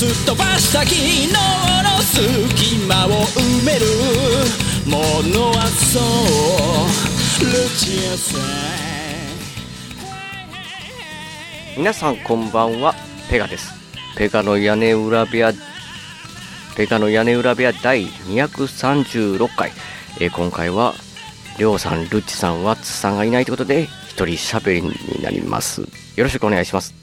すっ飛ばした昨日の隙間を埋めるものはそうルチアさん皆さんこんばんは。ペガです。ペガの屋根裏部屋ペガの屋根裏部屋第236回、えー今回はりょうさんルッチさんワッツさんがいないということで一人喋りになります。よろしくお願いします。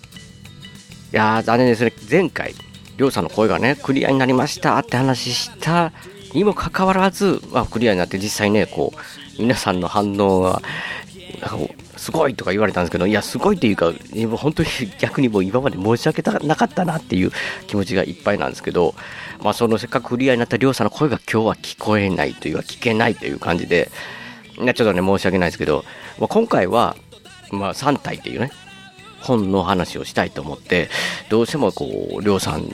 いやー残念ですね。前回りょうさんの声がねクリアになりましたって話した。にもかかわらず、まあ、クリアになって実際ねこう皆さんの反応がすごいとか言われたんですけど、いや、すごいっていうか、もう本当に 逆にもう今まで申し訳なかったなっていう気持ちがいっぱいなんですけど、まあ、そのせっかくクリアになったりょうさんの声が今日は聞こえないというか、聞けないという感じで、ちょっとね、申し訳ないですけど、まあ、今回は、まあ、3体っていうね、本の話をしたいと思って、どうしてもこう、りょうさん、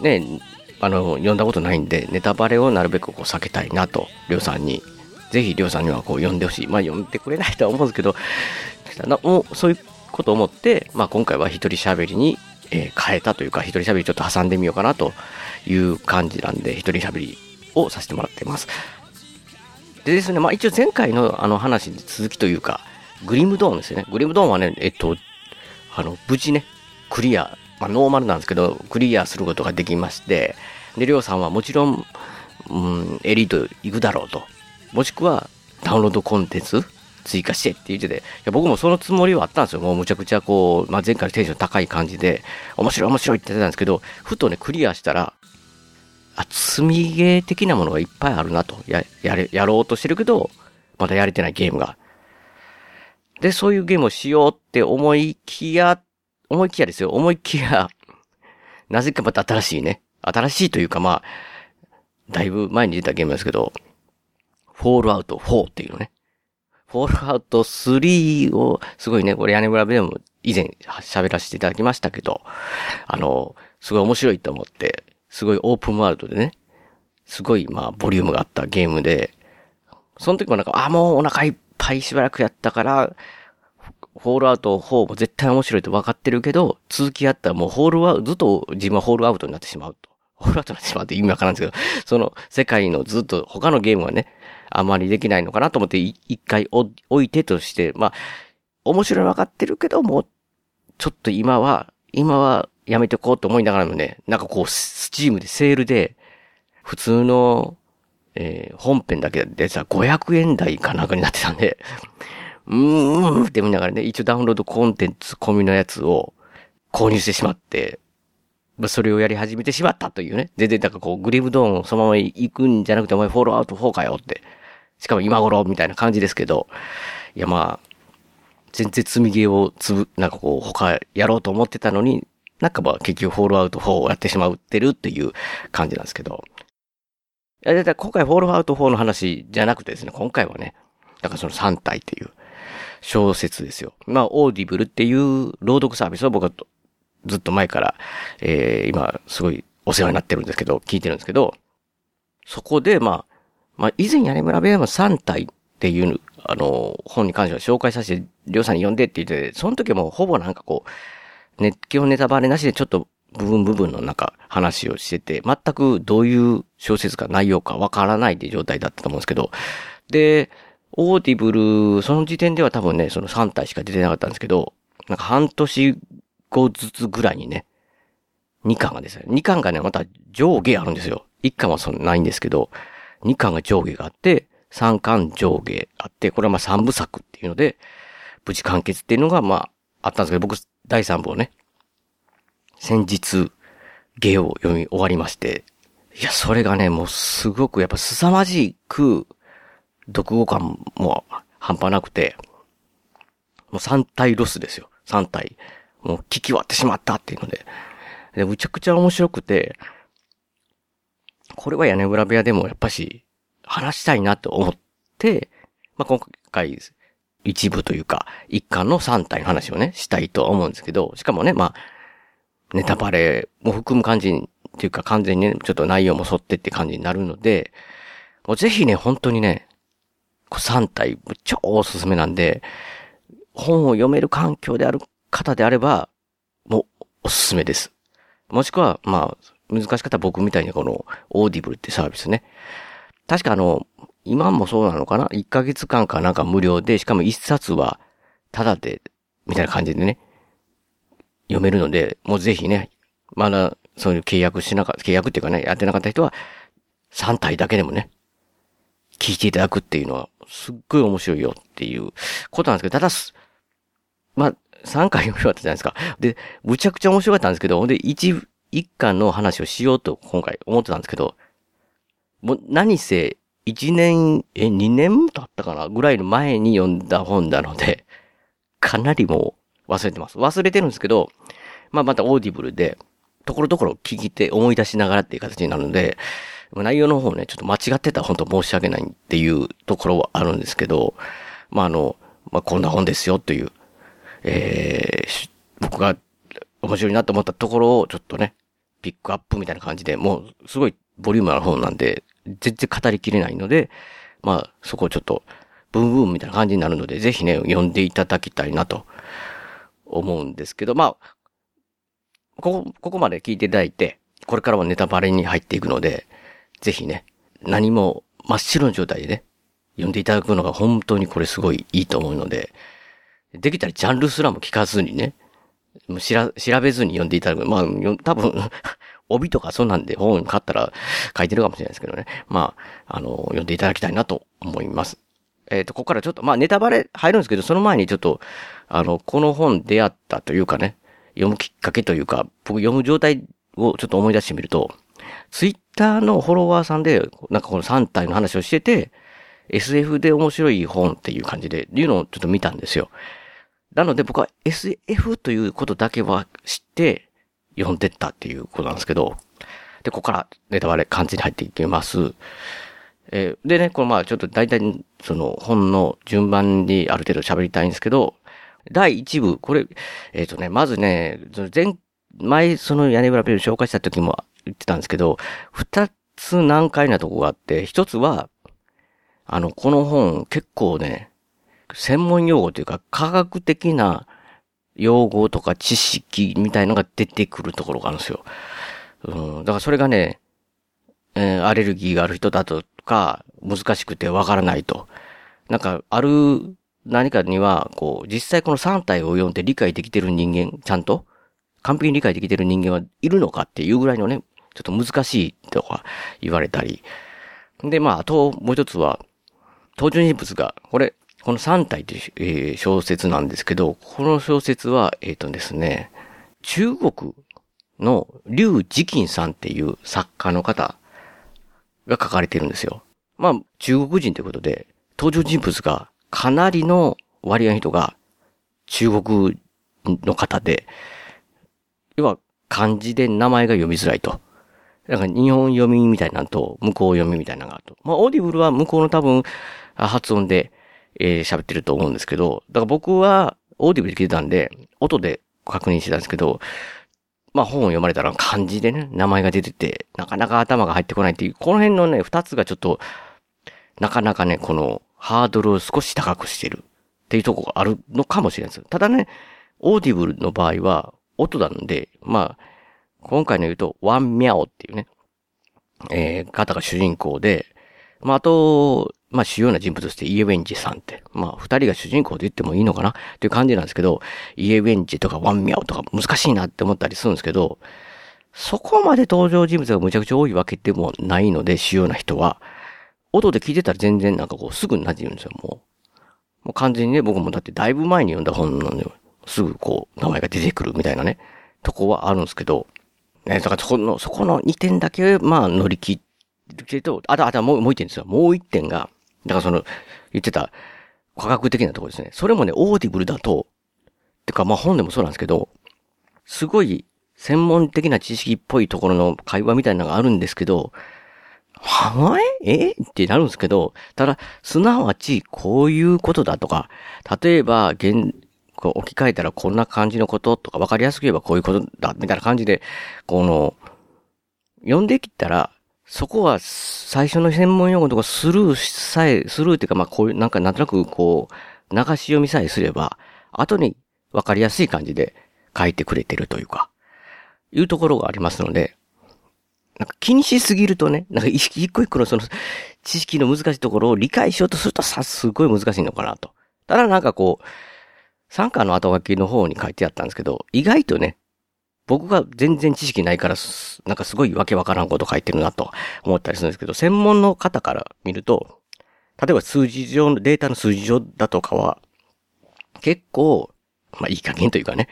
ね、あの、読んだことないんで、ネタバレをなるべくこう避けたいなと、りょうさんにぜひ、りょうさんにはこう読んでほしい。まあ、読んでくれないとは思うんですけど、なもうそういうことを思って、まあ、今回は一人喋りに、えー変えたというか、一人喋りちょっと挟んでみようかなという感じなんで、一人喋りをさせてもらっています。でですね、まあ、一応前回のあの話に続きというか、グリムドーンですよね。グリムドーンはね、えっと、あの、無事ね、クリア、まあ、ノーマルなんですけど、クリアすることができまして、で、りょうさんはもちろん、うん、エリート行くだろうと。もしくは、ダウンロードコンテンツ追加してって言ってて、いや僕もそのつもりはあったんですよ。もうむちゃくちゃこう、まあ、前回のテンション高い感じで、面白い面白いって言ってたんですけど、ふとね、クリアしたら、あ、積みゲー的なものがいっぱいあるなと。や、やれ、やろうとしてるけど、まだやれてないゲームが。で、そういうゲームをしようって思いきや、思いきやですよ。思いきや、なぜかまた新しいね。新しいというかまあ、だいぶ前に出たゲームですけど、フォールアウト4っていうのね。フォールアウト3を、すごいね、これ屋根裏部でも以前喋らせていただきましたけど、あの、すごい面白いと思って、すごいオープンワールドでね、すごいまあボリュームがあったゲームで、その時もなんか、あ、もうお腹いっぱいしばらくやったから、フォールアウト4も絶対面白いと分かってるけど、続きやったらもうホールアウト、ずっと自分はホールアウトになってしまうと。ホールアウトになってしまうって意味わからんですけど、その世界のずっと他のゲームはね、あまりできないのかなと思って一回置いてとして、まあ、面白い分かってるけども、ちょっと今は、今はやめてこうと思いながらもね、なんかこう、スチームでセールで、普通の、えー本編だけでさ、500円台かなんかになってたんで、うーんって見ながらね、一応ダウンロードコンテンツ込みのやつを購入してしまって、まあそれをやり始めてしまったというね。全然なんかこう、グリムドーンをそのまま行くんじゃなくて、お前フォローアウト4かよって。しかも今頃みたいな感じですけど、いやまあ、全然積みゲーをつぶ、なんかこう、他やろうと思ってたのに、なんかまあ結局 Fallout 4をやってしまうってるっていう感じなんですけど。いや、だから今回 Fallout 4の話じゃなくてですね、今回はね、だからその三体っていう小説ですよ。まあ、 Audible っていう朗読サービスを僕はずっと前から、えー、今、すごいお世話になってるんですけど、聞いてるんですけど、そこで、まあ、まあ、以前屋根村部屋の三体っていう、あの、本に関しては紹介させて、りょうさんに読んでって言って、その時もほぼなんかこう、ね、基本ネタバレなしでちょっと部分部分のなんか話をしてて、全くどういう小説か内容かわからないって状態だったと思うんですけど、で、 Audible、その時点では多分ね、その三体しか出てなかったんですけど、なんか半年後ずつぐらいにね、2巻がですね、2巻がね、また上下あるんですよ。1巻はそんなないんですけど、2巻が上下があって、3巻上下あって、これはまあ3部作っていうので、無事完結っていうのがまあ、あったんですけど、僕、第3部をね、先日、芸を読み終わりまして、いや、それがね、もうすごくやっぱ凄まじく、読後感も半端なくて、もう3体ロスですよ。3体。もう聞き終わってしまったっていうので。で、むちゃくちゃ面白くて、これは屋根裏部屋でもやっぱし話したいなと思って、まあ、今回、一部というか、一巻の3体の話をね、したいと思うんですけど、しかもね、まあ、ネタバレも含む感じっていうか完全にね、ちょっと内容も沿ってって感じになるので、もうぜひね、本当にね、三体、超おすすめなんで、本を読める環境である方であれば、もうおすすめです。もしくは、まあ、難しかったら僕みたいにこの、 Audible ってサービスね。確かあの、今もそうなのかな ?1 ヶ月間かなんか無料で、しかも1冊は、タダで、みたいな感じでね、読めるので、もうぜひね、まだ、そういう契約しなかった、契約っていうかね、やってなかった人は、三体だけでもね、聞いていただくっていうのは、すっごい面白いよっていうことなんですけど、ただす、まあ、三体読み終わったじゃないですか。で、むちゃくちゃ面白かったんですけど、ほんで、1、一巻の話をしようと今回思ってたんですけど、もう何せ、1年、え、2年経ったかなぐらいの前に読んだ本なので、かなりもう忘れてます。忘れてるんですけど、まあまた Audible で、ところどころ聞いて思い出しながらっていう形になるので、内容の方ね、ちょっと間違ってたら本当申し訳ないっていうところはあるんですけど、まああの、まあこんな本ですよという、えー、僕が面白いなと思ったところをちょっとね、ピックアップみたいな感じで、もうすごいボリュームある本なんで、全然語りきれないので、まあそこをちょっと、ブンブンみたいな感じになるので、ぜひね、読んでいただきたいなと思うんですけど、まあ、ここ、ここまで聞いていただいて、これからはネタバレに入っていくので、ぜひね、何も真っ白の状態でね、読んでいただくのが本当にこれすごいいいと思うので、できたらジャンルすらも聞かずにね、もうしら調べずに読んでいただく。まあ、多分、帯とかそんなんで本買ったら書いてるかもしれないですけどね。まあ、あの、読んでいただきたいなと思います。えっ、と、ここからちょっと、まあネタバレ入るんですけど、その前にちょっと、あの、この本出会ったというかね、読むきっかけというか、僕読む状態をちょっと思い出してみると、ツイッターのフォロワーさんで、なんかこの3体の話をしてて、SF で面白い本っていう感じで、いうのをちょっと見たんですよ。なので僕は SF ということだけは知って読んでったっていうことなんですけど、で、ここからネタバレ完全に入っていきます。えーでね、これまあちょっと大体その本の順番にある程度喋りたいんですけど、第1部、これ、えっ、とね、まずね、前、前その屋根裏ペル紹介した時も言ってたんですけど、二つ難解なとこがあって、一つは、あの、この本結構ね、専門用語というか科学的な用語とか知識みたいのが出てくるところがあるんですよ。うん、だからそれがね、えーアレルギーがある人だとか、難しくてわからないと。なんか、ある何かには、こう、実際この3体を読んで理解できてる人間、ちゃんと、完璧に理解できてる人間はいるのかっていうぐらいのね、ちょっと難しいとか言われたり。で、まあ、あともう一つは、登場人物が、これ、この3体という、小説なんですけど、この小説は、えっ、とですね、中国の劉慈欣さんっていう作家の方が書かれてるんですよ。まあ、中国人ということで、登場人物がかなりの割合の人が中国の方で、要は漢字で名前が読みづらいと。だか日本読みみたいなのと、向こう読みみたいなのがあると。まあ、 Audible は向こうの多分、発音で、えー喋ってると思うんですけど、だから僕は、 Audible で聞いてたんで、音で確認してたんですけど、まあ本を読まれたら漢字でね、名前が出てて、なかなか頭が入ってこないっていう、この辺のね、二つがちょっと、なかなかね、この、ハードルを少し高くしてるっていうとこがあるのかもしれないです。ただね、 Audible の場合は、音なんで、まあ、今回の言うと、ワンミャオっていうね、えー、方が主人公で、まあ、あと、まあ、主要な人物としてイエウェンジさんって、まあ、二人が主人公で言ってもいいのかなっていう感じなんですけど、イエウェンジとかワンミャオとか難しいなって思ったりするんですけど、そこまで登場人物がむちゃくちゃ多いわけでもないので、主要な人は、音で聞いてたら全然なんかこう、すぐに馴染むんですよ、もう。もう完全にね、僕もだってだいぶ前に読んだ本なんで、すぐこう、名前が出てくるみたいなね、とこはあるんですけど、ね、だからそこの、そこの2点だけ、まあ乗り切るけど、あと、あともう、もう1点ですよ。もう1点が、だからその、言ってた、科学的なところですね。それもね、 Audible だと、てかまあ本でもそうなんですけど、すごい専門的な知識っぽいところの会話みたいなのがあるんですけど、はいえ？ってなるんですけど、ただ、すなわち、こういうことだとか、例えば、現、こう置き換えたらこんな感じのこととか、わかりやすく言えばこういうことだ、みたいな感じで、この、読んできたら、そこは最初の専門用語とかスルーさえ、スルーっていうか、まあこういう、なんかなんとなくこう、流し読みさえすれば、後にわかりやすい感じで書いてくれてるというか、いうところがありますので、なんか気にしすぎるとね、なんか意識一個一個のその知識の難しいところを理解しようとするとさ、すごい難しいのかなと。ただなんかこう、参加の後書きの方に書いてあったんですけど、意外とね、僕が全然知識ないから、なんかすごいわけわからんこと書いてるなと思ったりするんですけど、専門の方から見ると、例えば数字上の、データの数字上だとかは、結構、まあいい加減というかね、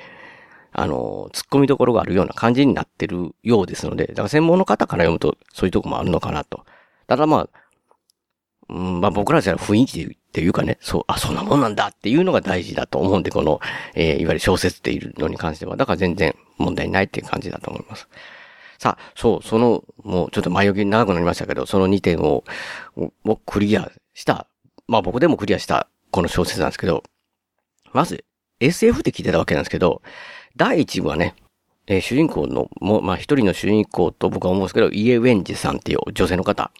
あの、突っ込みどころがあるような感じになってるようですので、だから専門の方から読むとそういうとこもあるのかなと。ただまあ、うん、まあ僕らじゃ雰囲気っていうかね、そう、あ、そんなもんなんだっていうのが大事だと思うんで、この、えー、いわゆる小説っていうのに関しては、だから全然問題ないっていう感じだと思います。さあ、そう、その、もうちょっと前置き長くなりましたけど、その2点を、をクリアした、まあ僕でもクリアしたこの小説なんですけど、まず SF って聞いてたわけなんですけど、第1部はね、えー、主人公の、も、まあ、一人の主人公と僕は思うんですけど、イエウェンジさんっていう女性の方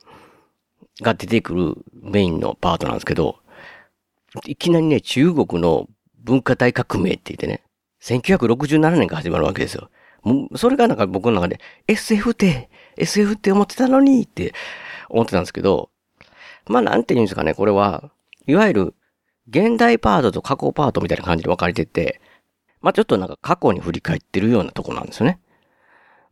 が出てくるメインのパートなんですけど、いきなりね、中国の文化大革命って言ってね、1967年から始まるわけですよ。もう、それがなんか僕の中で、SF って、SF って思ってたのにって思ってたんですけど、まあなんて言うんですかね、これは、いわゆる、現代パートと過去パートみたいな感じで分かれてて、まあちょっとなんか過去に振り返ってるようなとこなんですよね。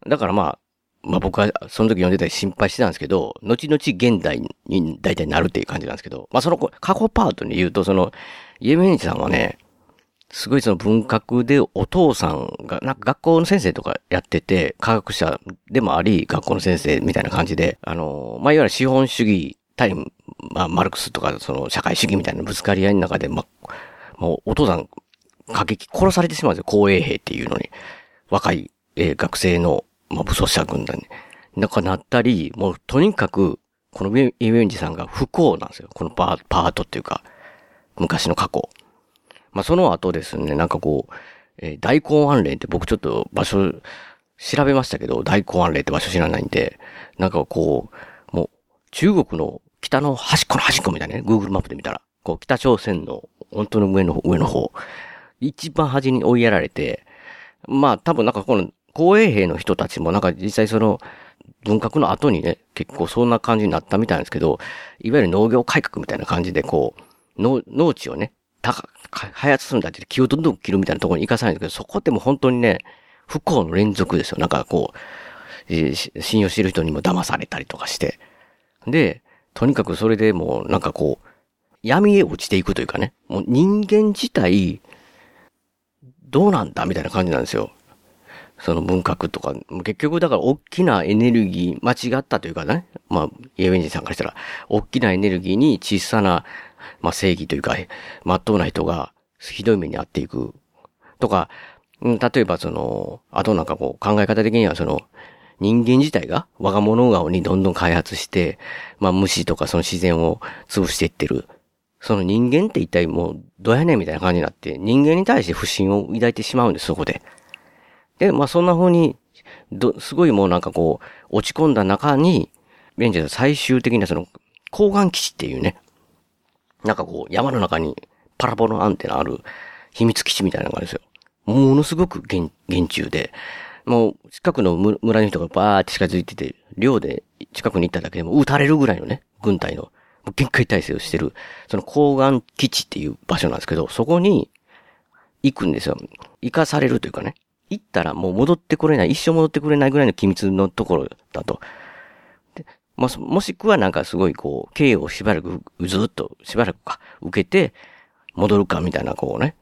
だからまあ、まあ僕はその時読んでたり心配してたんですけど、後々現代に大体なるっていう感じなんですけど、まあその過去パートに言うと、その、イエメンチさんはね、すごいその文学でお父さんが、なんか学校の先生とかやってて、科学者でもあり、学校の先生みたいな感じで、あの、まあいわゆる資本主義対、まあマルクスとかその社会主義みたいなぶつかり合いの中で、まあ、もうお父さん過激殺されてしまうんですよ。公衛兵っていうのに。若い、えー、学生の、まあ、武装者軍団に。なんかなったり、もうとにかく、このイメンジさんが不幸なんですよ。このパパートっていうか、昔の過去。まあ、その後ですね、なんかこう、えー、大根安霊って僕ちょっと場所調べましたけど、大根安霊って場所知らないんで、なんかこう、もう中国の北の端っこの端っこみたいなね、Google マップで見たら、こう北朝鮮の本当の上の上の方、一番端に追いやられて、まあ多分なんかこの公衛兵の人たちもなんか実際その文革の後にね、結構そんな感じになったみたいなんですけど、いわゆる農業改革みたいな感じでこう、農、地をね、高、開発するんだって木をどんどん切るみたいなところに行かさないんですけど、そこってもう本当にね、不幸の連続ですよ。なんかこう、信用してる人にも騙されたりとかして。で、とにかくそれでもうなんかこう、闇へ落ちていくというかね、もう人間自体、どうなんだみたいな感じなんですよ。その文革とか、結局だから大きなエネルギー、間違ったというかね、まあ、イエベンジさんからしたら、大きなエネルギーに小さな、まあ正義というか、まっとうな人がひどい目に遭っていく。とか、例えばその、あとなんかこう考え方的にはその、人間自体が我が物顔にどんどん開発して、まあ虫とかその自然を潰していってる。その人間って一体もう、どうやねんみたいな感じになって、人間に対して不信を抱いてしまうんです、そこで。で、まあそんな風に、ど、すごいもうなんかこう、落ち込んだ中に、ベンジャー最終的なその、抗岩基地っていうね、なんかこう、山の中にパラボのアンテナある秘密基地みたいなのがあるんですよ。ものすごく厳厳重で、もう近くの村の人がバーって近づいてて、寮で近くに行っただけでも撃たれるぐらいのね、軍隊の限界体制をしてる、その高岩基地っていう場所なんですけど、そこに行くんですよ。行かされるというかね。行ったらもう戻ってこれない、一生戻ってくれないぐらいの機密のところだと。でももしくはなんかすごいこう、刑をしばらく、ずっとしばらくか、受けて、戻るかみたいなこうね、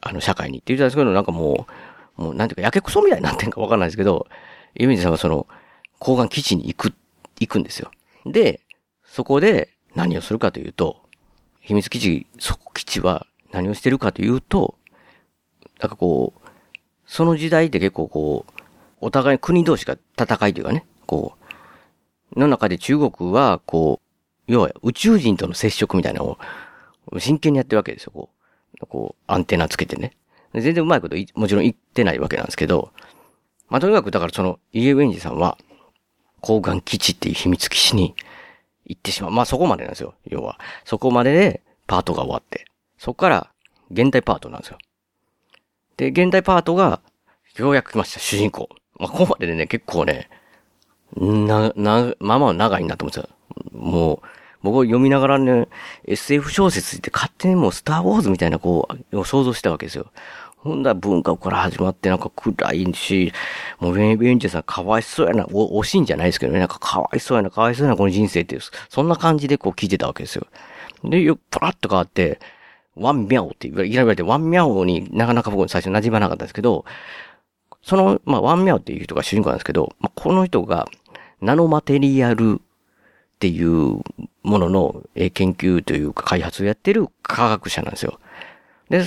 あの社会にって言ったんですけど、なんかもう、もうなんていうか、やけくそみたいになってんかわかんないですけど、ユミジさんはその、高岩基地に行く、行くんですよ。で、そこで、何をするかというと、秘密基地、そこ基地は何をしてるかというと、なんかこう、その時代って結構こう、お互い国同士が戦いというかね、こう、の中で中国は、こう、要は宇宙人との接触みたいなのを真剣にやってるわけですよ、こう。こう、アンテナつけてね。全然うまいこともちろん言ってないわけなんですけど、まあ、とにかくだからその、イエウェンジさんは、高岩基地っていう秘密基地に行ってしまう。まあそこまでなんですよ。要は。そこまででパートが終わって。そこから現代パートなんですよ。で、現代パートがようやく来ました、主人公。まあここまででね、結構ね、な、な、まあまあ長いなと思ってた。もう、僕読みながらね、SF 小説って勝手にもうスターウォーズみたいなこう、想像したわけですよ。ほんだら文化から始まってなんか暗いし、もうウェン・ベンジャーさんかわいそうやな、お、惜しいんじゃないですけどね、なんかかわいそうやな、かわいそうやな、この人生っていう、そんな感じでこう聞いてたわけですよ。で、よ、パラッと変わって、ワンミャオって言われて、ワンミャオになかなか僕最初馴染まなかったんですけど、その、まあ、ワンミャオっていう人が主人公なんですけど、まあ、この人が、ナノマテリアルっていうものの研究というか開発をやってる科学者なんですよ。で、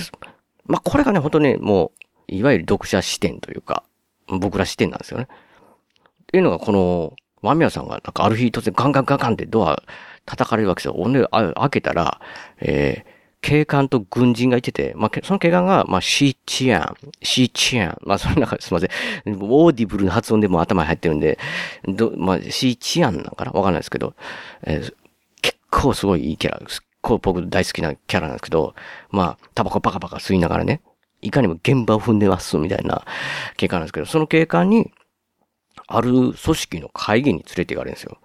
まあ、これがね、本当ね、もう、いわゆる読者視点というか、僕ら視点なんですよね。っていうのが、この、ワミヤさんが、なんかある日突然ガンガンガンガンってドア叩かれるわけですよ。ほんで、開けたら、えー、警官と軍人がいてて、まあ、その警官が、まあ、シーチアン、シーチアン、まあ、その中で、すいません。Audible の発音でも頭に入ってるんで、ど、まあ、シーチアンなんかな？わかんないですけど、えー、結構すごいいいキャラです、構僕大好きなキャラなんですけど、まあ、タバコパカパカ吸いながらね、いかにも現場を踏んでますみたいな警官なんですけど、その警官に、ある組織の会議に連れて行かれるんですよ。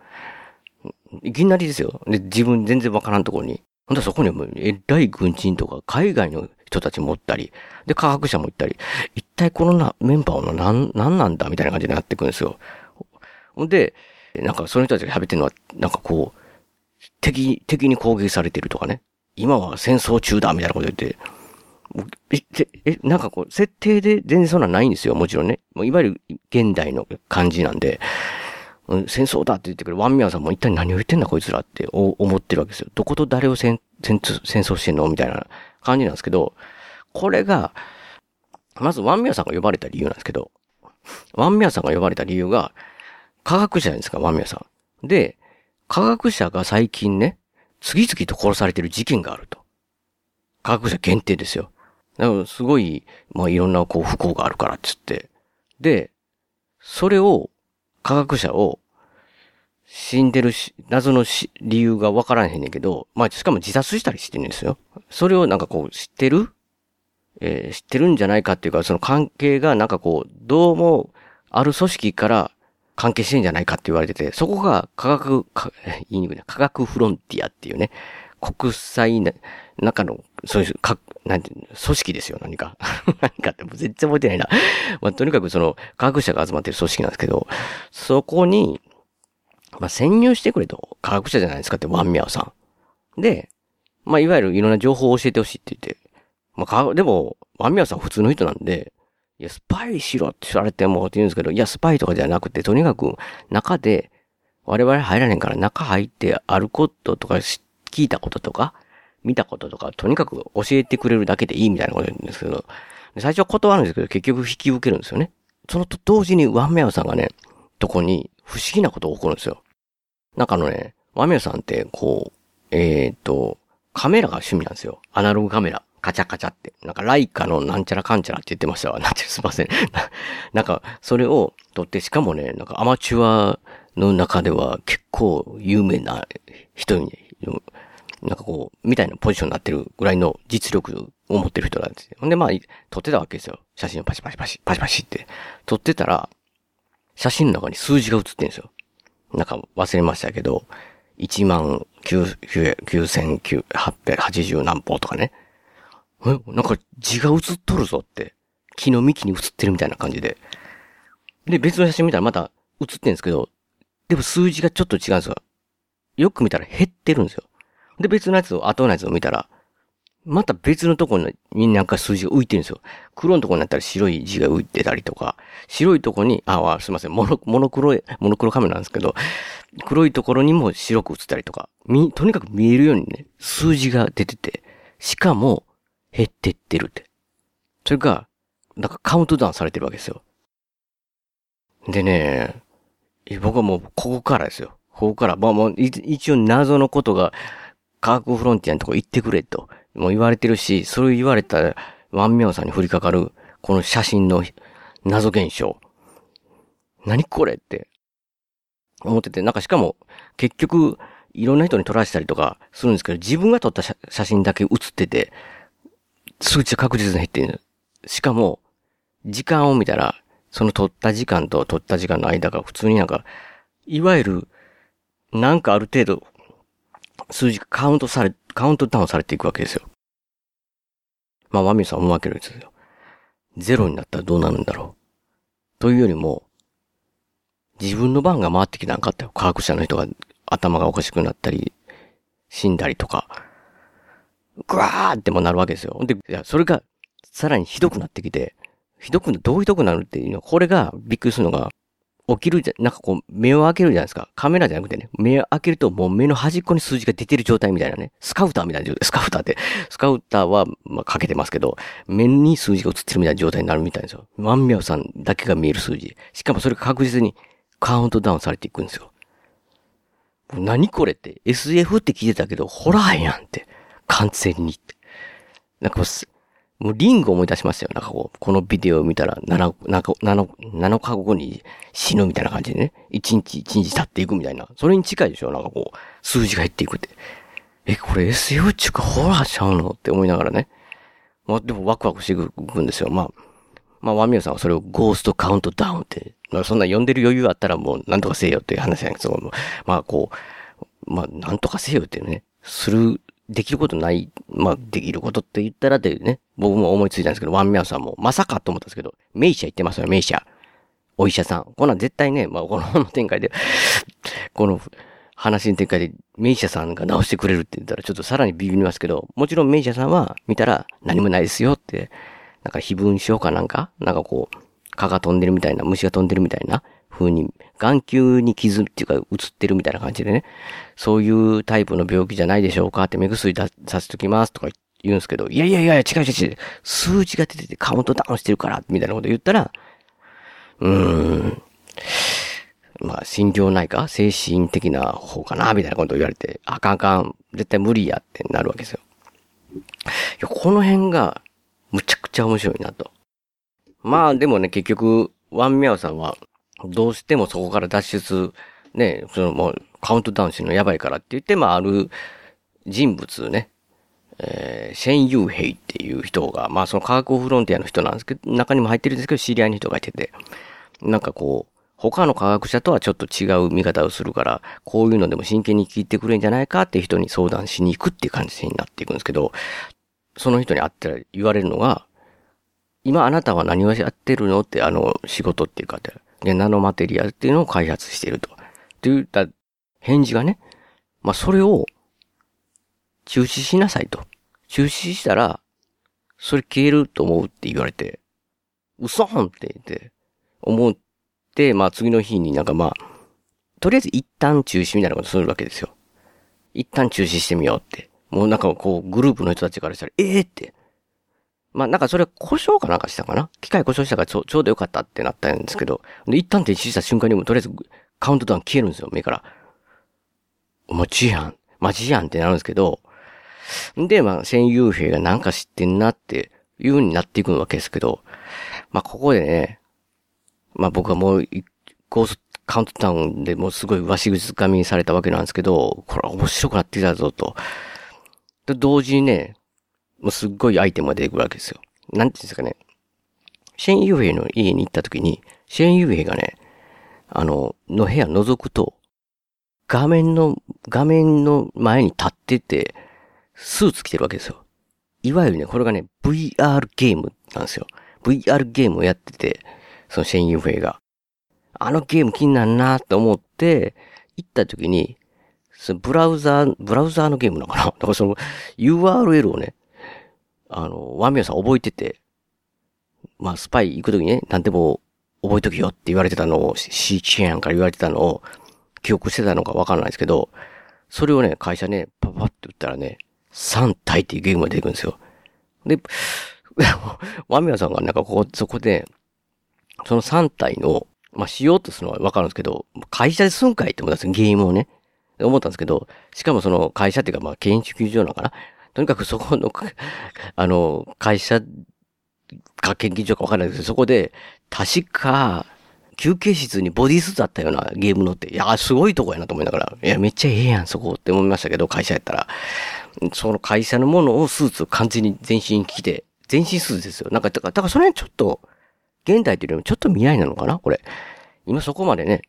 いきなりですよ。で、自分全然わからんところに。ほんとそこにもえらい軍人とか海外の人たちもおったり、で、科学者もいったり、一体このなメンバーのなん、なんなんだみたいな感じになってくるんですよ。ほんで、なんかその人たちが喋ってるのは、なんかこう、敵、敵に攻撃されてるとかね。今は戦争中だみたいなこと言って、え、え、なんかこう、設定で全然そんなんないんですよ、もちろんね。もういわゆる現代の感じなんで、戦争だって言ってくるワンミャンさんも一体何を言ってんだこいつらって思ってるわけですよ。どこと誰を戦、戦、戦争してんのみたいな感じなんですけど、これが、まずワンミャンさんが呼ばれた理由なんですけど、ワンミャンさんが呼ばれた理由が、科学者じゃないですか、ワンミャンさん。で、科学者が最近ね、次々と殺されてる事件があると。科学者限定ですよ。だからすごい、まあいろんなこう不幸があるからっつって。で、それを、科学者を、死んでるし、謎のし理由がわからへんねんけど、まあしかも自殺したりしてるんですよ。それをなんかこう知ってる？えー、知ってるんじゃないかっていうか、その関係がなんかこう、どうも、ある組織から関係してんじゃないかって言われてて、そこが科学、か言いにくいな、科学フロンティアっていうね、国際な、中の、そういう、か、なんていう、組織ですよ、何か。何かって、全然覚えてないな。まあ、とにかくその、科学者が集まってる組織なんですけど、そこに、まあ、潜入してくれと、科学者じゃないですかって、ワンミャオさん。で、まあ、いわゆるいろんな情報を教えてほしいって言って、まあ、でも、ワンミャオさん普通の人なんで、いや、スパイしろって言われてもって言うんですけど、いや、スパイとかじゃなくて、とにかく中で我々入られんから中入ってあることとか聞いたこととか、見たこととか、とにかく教えてくれるだけでいいみたいなこと言うんですけど、最初は断るんですけど、結局引き受けるんですよね。そのと同時にワンメアさんがね、とこに不思議なことが起こるんですよ。なんかあのね、ワンメアさんって、こう、えっ、ー、と、カメラが趣味なんですよ。アナログカメラ。カチャカチャって。なんか、ライカのなんちゃらかんちゃらって言ってましたわ。なんてすいません。なんか、それを撮って、しかもね、なんかアマチュアの中では結構有名な人に、なんかこう、みたいなポジションになってるぐらいの実力を持ってる人なんですよ。ほんで、まあ、撮ってたわけですよ。写真をパシパシパシ、パシパシって。撮ってたら、写真の中に数字が写ってるんですよ。なんか忘れましたけど、1万9880何歩とかね。え、なんか字が映っとるぞって、木の幹に映ってるみたいな感じで。で、別の写真見たらまた映ってんですけど、でも数字がちょっと違うんですよ。よく見たら減ってるんですよ。で、別のやつを、後のやつを見たら、また別のとこになんか数字が浮いてるんですよ。黒のとこになったら白い字が浮いてたりとか、白いとこに、あ、すいません、モノ、モノクロ、モノクロカメラなんですけど、黒いところにも白く映ったりとか、み、とにかく見えるようにね、数字が出てて、しかも、減ってってるって。それが、なんかカウントダウンされてるわけですよ。でね、僕はもうここからですよ。方から、まあもう、一応謎のことが、科学フロンティアのとこ行ってくれと、もう言われてるし、それ言われた、ワンミョウさんに降りかかる、この写真の謎現象。何これって、思ってて、なんかしかも、結局、いろんな人に撮らせたりとかするんですけど、自分が撮った写写真だけ写ってて、数値は確実に減ってるんです。しかも、時間を見たら、その撮った時間と撮った時間の間が普通になんか、いわゆる、なんかある程度、数字がカウントされ、カウントダウンされていくわけですよ。まあ、ワミさん思うわけですよ。ゼロになったらどうなるんだろう。というよりも、自分の番が回ってきたんかって、科学者の人が頭がおかしくなったり、死んだりとか、ぐわーってもなるわけですよ。で、いや、それが、さらにひどくなってきて、ひどく、どうひどくなるっていうの、これがびっくりするのが、起きるじゃ、なんかこう、目を開けるじゃないですか。カメラじゃなくてね、目を開けるともう目の端っこに数字が出てる状態みたいなね。スカウターみたいな状態、スカウターって、スカウターは、まあ、かけてますけど、目に数字が映ってるみたいな状態になるみたいですよ。ワンミャオさんだけが見える数字。しかもそれが確実にカウントダウンされていくんですよ。何これって？SF って聞いてたけど、ホラーやんって。完全に。なんかもう、もうリング思い出しましたよ。なんかこう、このビデオを見たら7、7、7日後に死ぬみたいな感じでね。1日1日経っていくみたいな。それに近いでしょなんかこう、数字が減っていくって。え、これ SF っていうかホラーしちゃうのって思いながらね。まあでもワクワクしていくんですよ。まあ、まあワミョウさんはそれをゴーストカウントダウンって、まあそんな読んでる余裕あったらもうなんとかせえよっていう話なんですけど、まあこう、まあなんとかせえよっていうね、する、できることない、まあできることって言ったらってね、僕も思いついたんですけど、ワンミャウさんもまさかと思ったんですけど、名医者言ってますよ、名医者。お医者さん。こんなん絶対ね、まあこの本の展開で、この話の展開で、名医者さんが治してくれるって言ったらちょっとさらにビビりますけど、もちろん名医者さんは見たら何もないですよって、なんか非分症かなんか、なんかこう、蚊が飛んでるみたいな、虫が飛んでるみたいな風に、眼球に傷っていうか映ってるみたいな感じでね、そういうタイプの病気じゃないでしょうかって目薬出させときますとか言うんですけど、いやいやいや、違う違う違う、数字が出ててカウントダウンしてるから、みたいなこと言ったら、うーん、まあ、心療内科精神的な方かなみたいなことを言われて、あかんあかん、絶対無理やってなるわけですよ。この辺が、むちゃくちゃ面白いなと。まあ、でもね、結局、ワンミャオさんは、どうしてもそこから脱出、ね、そのもう、カウントダウンしのやばいからって言って、まあ、ある人物ね、えー、シェン・ユーヘイっていう人が、まあ、その科学フロンティアの人なんですけど、中にも入ってるんですけど、知り合いの人がいてて、なんかこう、他の科学者とはちょっと違う見方をするから、こういうのでも真剣に聞いてくれるんじゃないかって人に相談しに行くっていう感じになっていくんですけど、その人に会ったら言われるのが、今あなたは何をやってるのってあの仕事っていうかって、で、ナノマテリアルっていうのを開発していると。って言った返事がね、まあそれを中止しなさいと。中止したら、それ消えると思うって言われて、嘘って言って、思って、まあ次の日になんかまあ、とりあえず一旦中止みたいなことするわけですよ。一旦中止してみようって。もうなんかこう、グループの人たちからしたら、ええー、って。まあなんかそれ故障かなんかしたかな？機械故障したからちょちょうどよかったってなったんですけど、で、一旦停止した瞬間にもとりあえずカウントダウン消えるんですよ、目から。マジやん。マジやんってなるんですけど、で、まあ、戦友兵がなんか知ってんなっていう風になっていくわけですけど、まあここでね、まあ僕はもう、ゴーストカウントダウンでもうすごいわし掴みにされたわけなんですけど、これ面白くなってきたぞと。で、同時にね、もうすっごいアイテムが出てくるわけですよ。なんていうんですかね。シェン・ユーヘイの家に行った時に、シェン・ユーヘイがね、あの、の部屋覗くと、画面の、画面の前に立ってて、スーツ着てるわけですよ。いわゆるね、これがね、VR ゲームなんですよ。VR ゲームをやってて、そのシェン・ユーヘイが。あのゲーム気になるなと思って、行った時に、そのブラウザー、ブラウザーのゲームなのかなだからその URL をね、あの、ワンミャオさん覚えてて、まあ、スパイ行くときにね、なんでも覚えときよって言われてたのを、シーチアンから言われてたのを、記憶してたのかわかんないですけど、それをね、会社ね、パパって打ったらね、3体っていうゲームが出てくるんですよ。で、ワミョウさんがなんかここ、そこで、その3体の、まあ、しようとするのはわかるんですけど、会社ですんかいって思ったんですよ、ゲームをね。思ったんですけど、しかもその会社っていうか、まあ、研究所なのかな。とにかくそこの、あの、会社か研究所かわからないですけど、そこで、確か、休憩室にボディスーツあったようなゲームのって、いや、すごいとこやなと思いながら、いや、めっちゃええやん、そこって思いましたけど、会社やったら。その会社のものをスーツを完全に全身着て、全身スーツですよ。なんか、だから、だからそれちょっと、現代というよりもちょっと未来なのかな？これ。今そこまでね。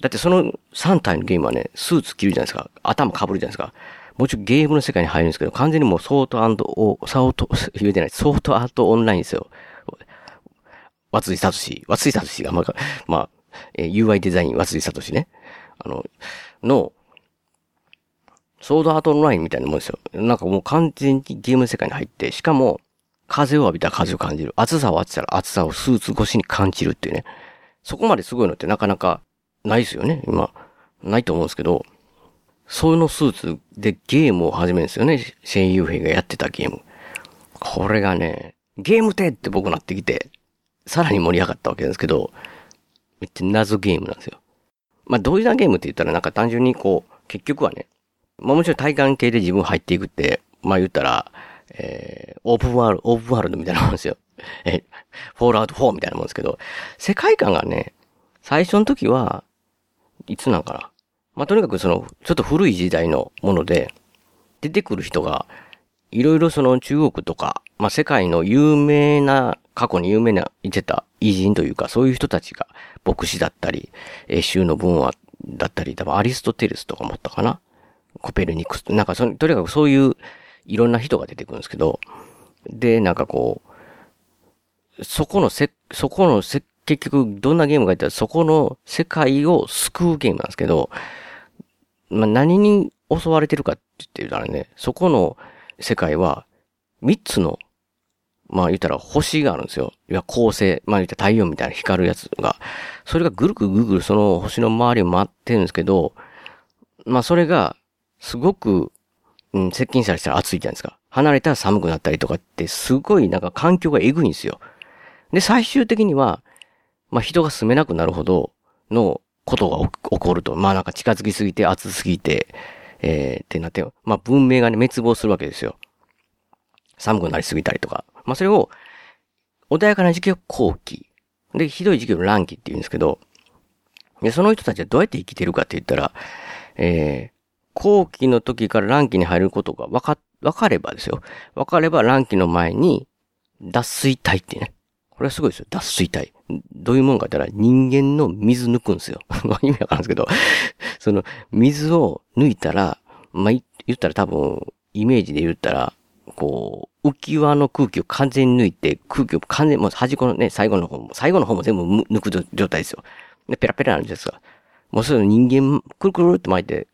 だってその3体のゲームはね、スーツ着るじゃないですか。頭被るじゃないですか。もちろんゲームの世界に入るんですけど、完全にもうソートオー、サート、言えてない、ソートアートオンラインですよ。松井聡松井聡が、まあ、まあ、えー、UI デザイン、松井聡ね。あの、の、ソードアートオンラインみたいなもんですよ。なんかもう完全にゲームの世界に入って、しかも、風を浴びたら風を感じる。暑さを当てたら暑さをスーツ越しに感じるっていうね。そこまですごいのってなかなかないですよね、今。ないと思うんですけど、そういうのスーツでゲームを始めるんですよね。シェイユーフェイがやってたゲーム。これがね、ゲームてって僕なってきて、さらに盛り上がったわけですけど、めっちゃ謎ゲームなんですよ。まあ、どういうなゲームって言ったらなんか単純にこう、結局はね、まあもちろん体感系で自分入っていくって、まあ言ったら、えー、オープンワールド、オープンワールドみたいなもんですよ。え、フォールアウト4みたいなもんですけど、世界観がね、最初の時は、いつなんかな。まあ、とにかくその、ちょっと古い時代のもので、出てくる人が、いろいろその中国とか、まあ、世界の有名な、過去に有名な、言ってた偉人というか、そういう人たちが、牧師だったり、え、州の文話だったり、多分アリストテレスとかもったかな？コペルニクス、なんかその、とにかくそういういろんな人が出てくるんですけど、で、なんかこう、そこのせ、そこのせ、結局どんなゲームか言ったらそこの世界を救うゲームなんですけど、まあ、何に襲われてるかって言ったらね、そこの世界は三つの、まあ言ったら星があるんですよ。いや、恒星、まあ言ったら太陽みたいな光るやつが、それがぐるぐるぐるぐるその星の周りを回ってるんですけど、まあそれがすごくうん、接近したりしたら暑いじゃないですか。離れたら寒くなったりとかって、すごいなんか環境がえぐいんですよ。で、最終的には、まあ人が住めなくなるほどのことが起こると。まあなんか近づきすぎて暑すぎて、えー、ってなって、まあ文明がね、滅亡するわけですよ。寒くなりすぎたりとか。まあそれを、穏やかな時期を後期。で、ひどい時期を乱期って言うんですけど、で、その人たちはどうやって生きてるかって言ったら、え後期の時から乱期に入ることが分か、分かればですよ。分かれば乱期の前に、脱水体ってね。これはすごいですよ。脱水体。どういうもんかって言ったら人間の水抜くんですよ。意 味わかるんですけど、その水を抜いたら、まあ、言ったら多分、イメージで言ったら、こう、浮き輪の空気を完全に抜いて、空気を完全、もう端っこのね、最後の方も、最後の方も全部抜く状態ですよ。で、ペラペラなんですが。もうそれ人間、くるくるって巻いて、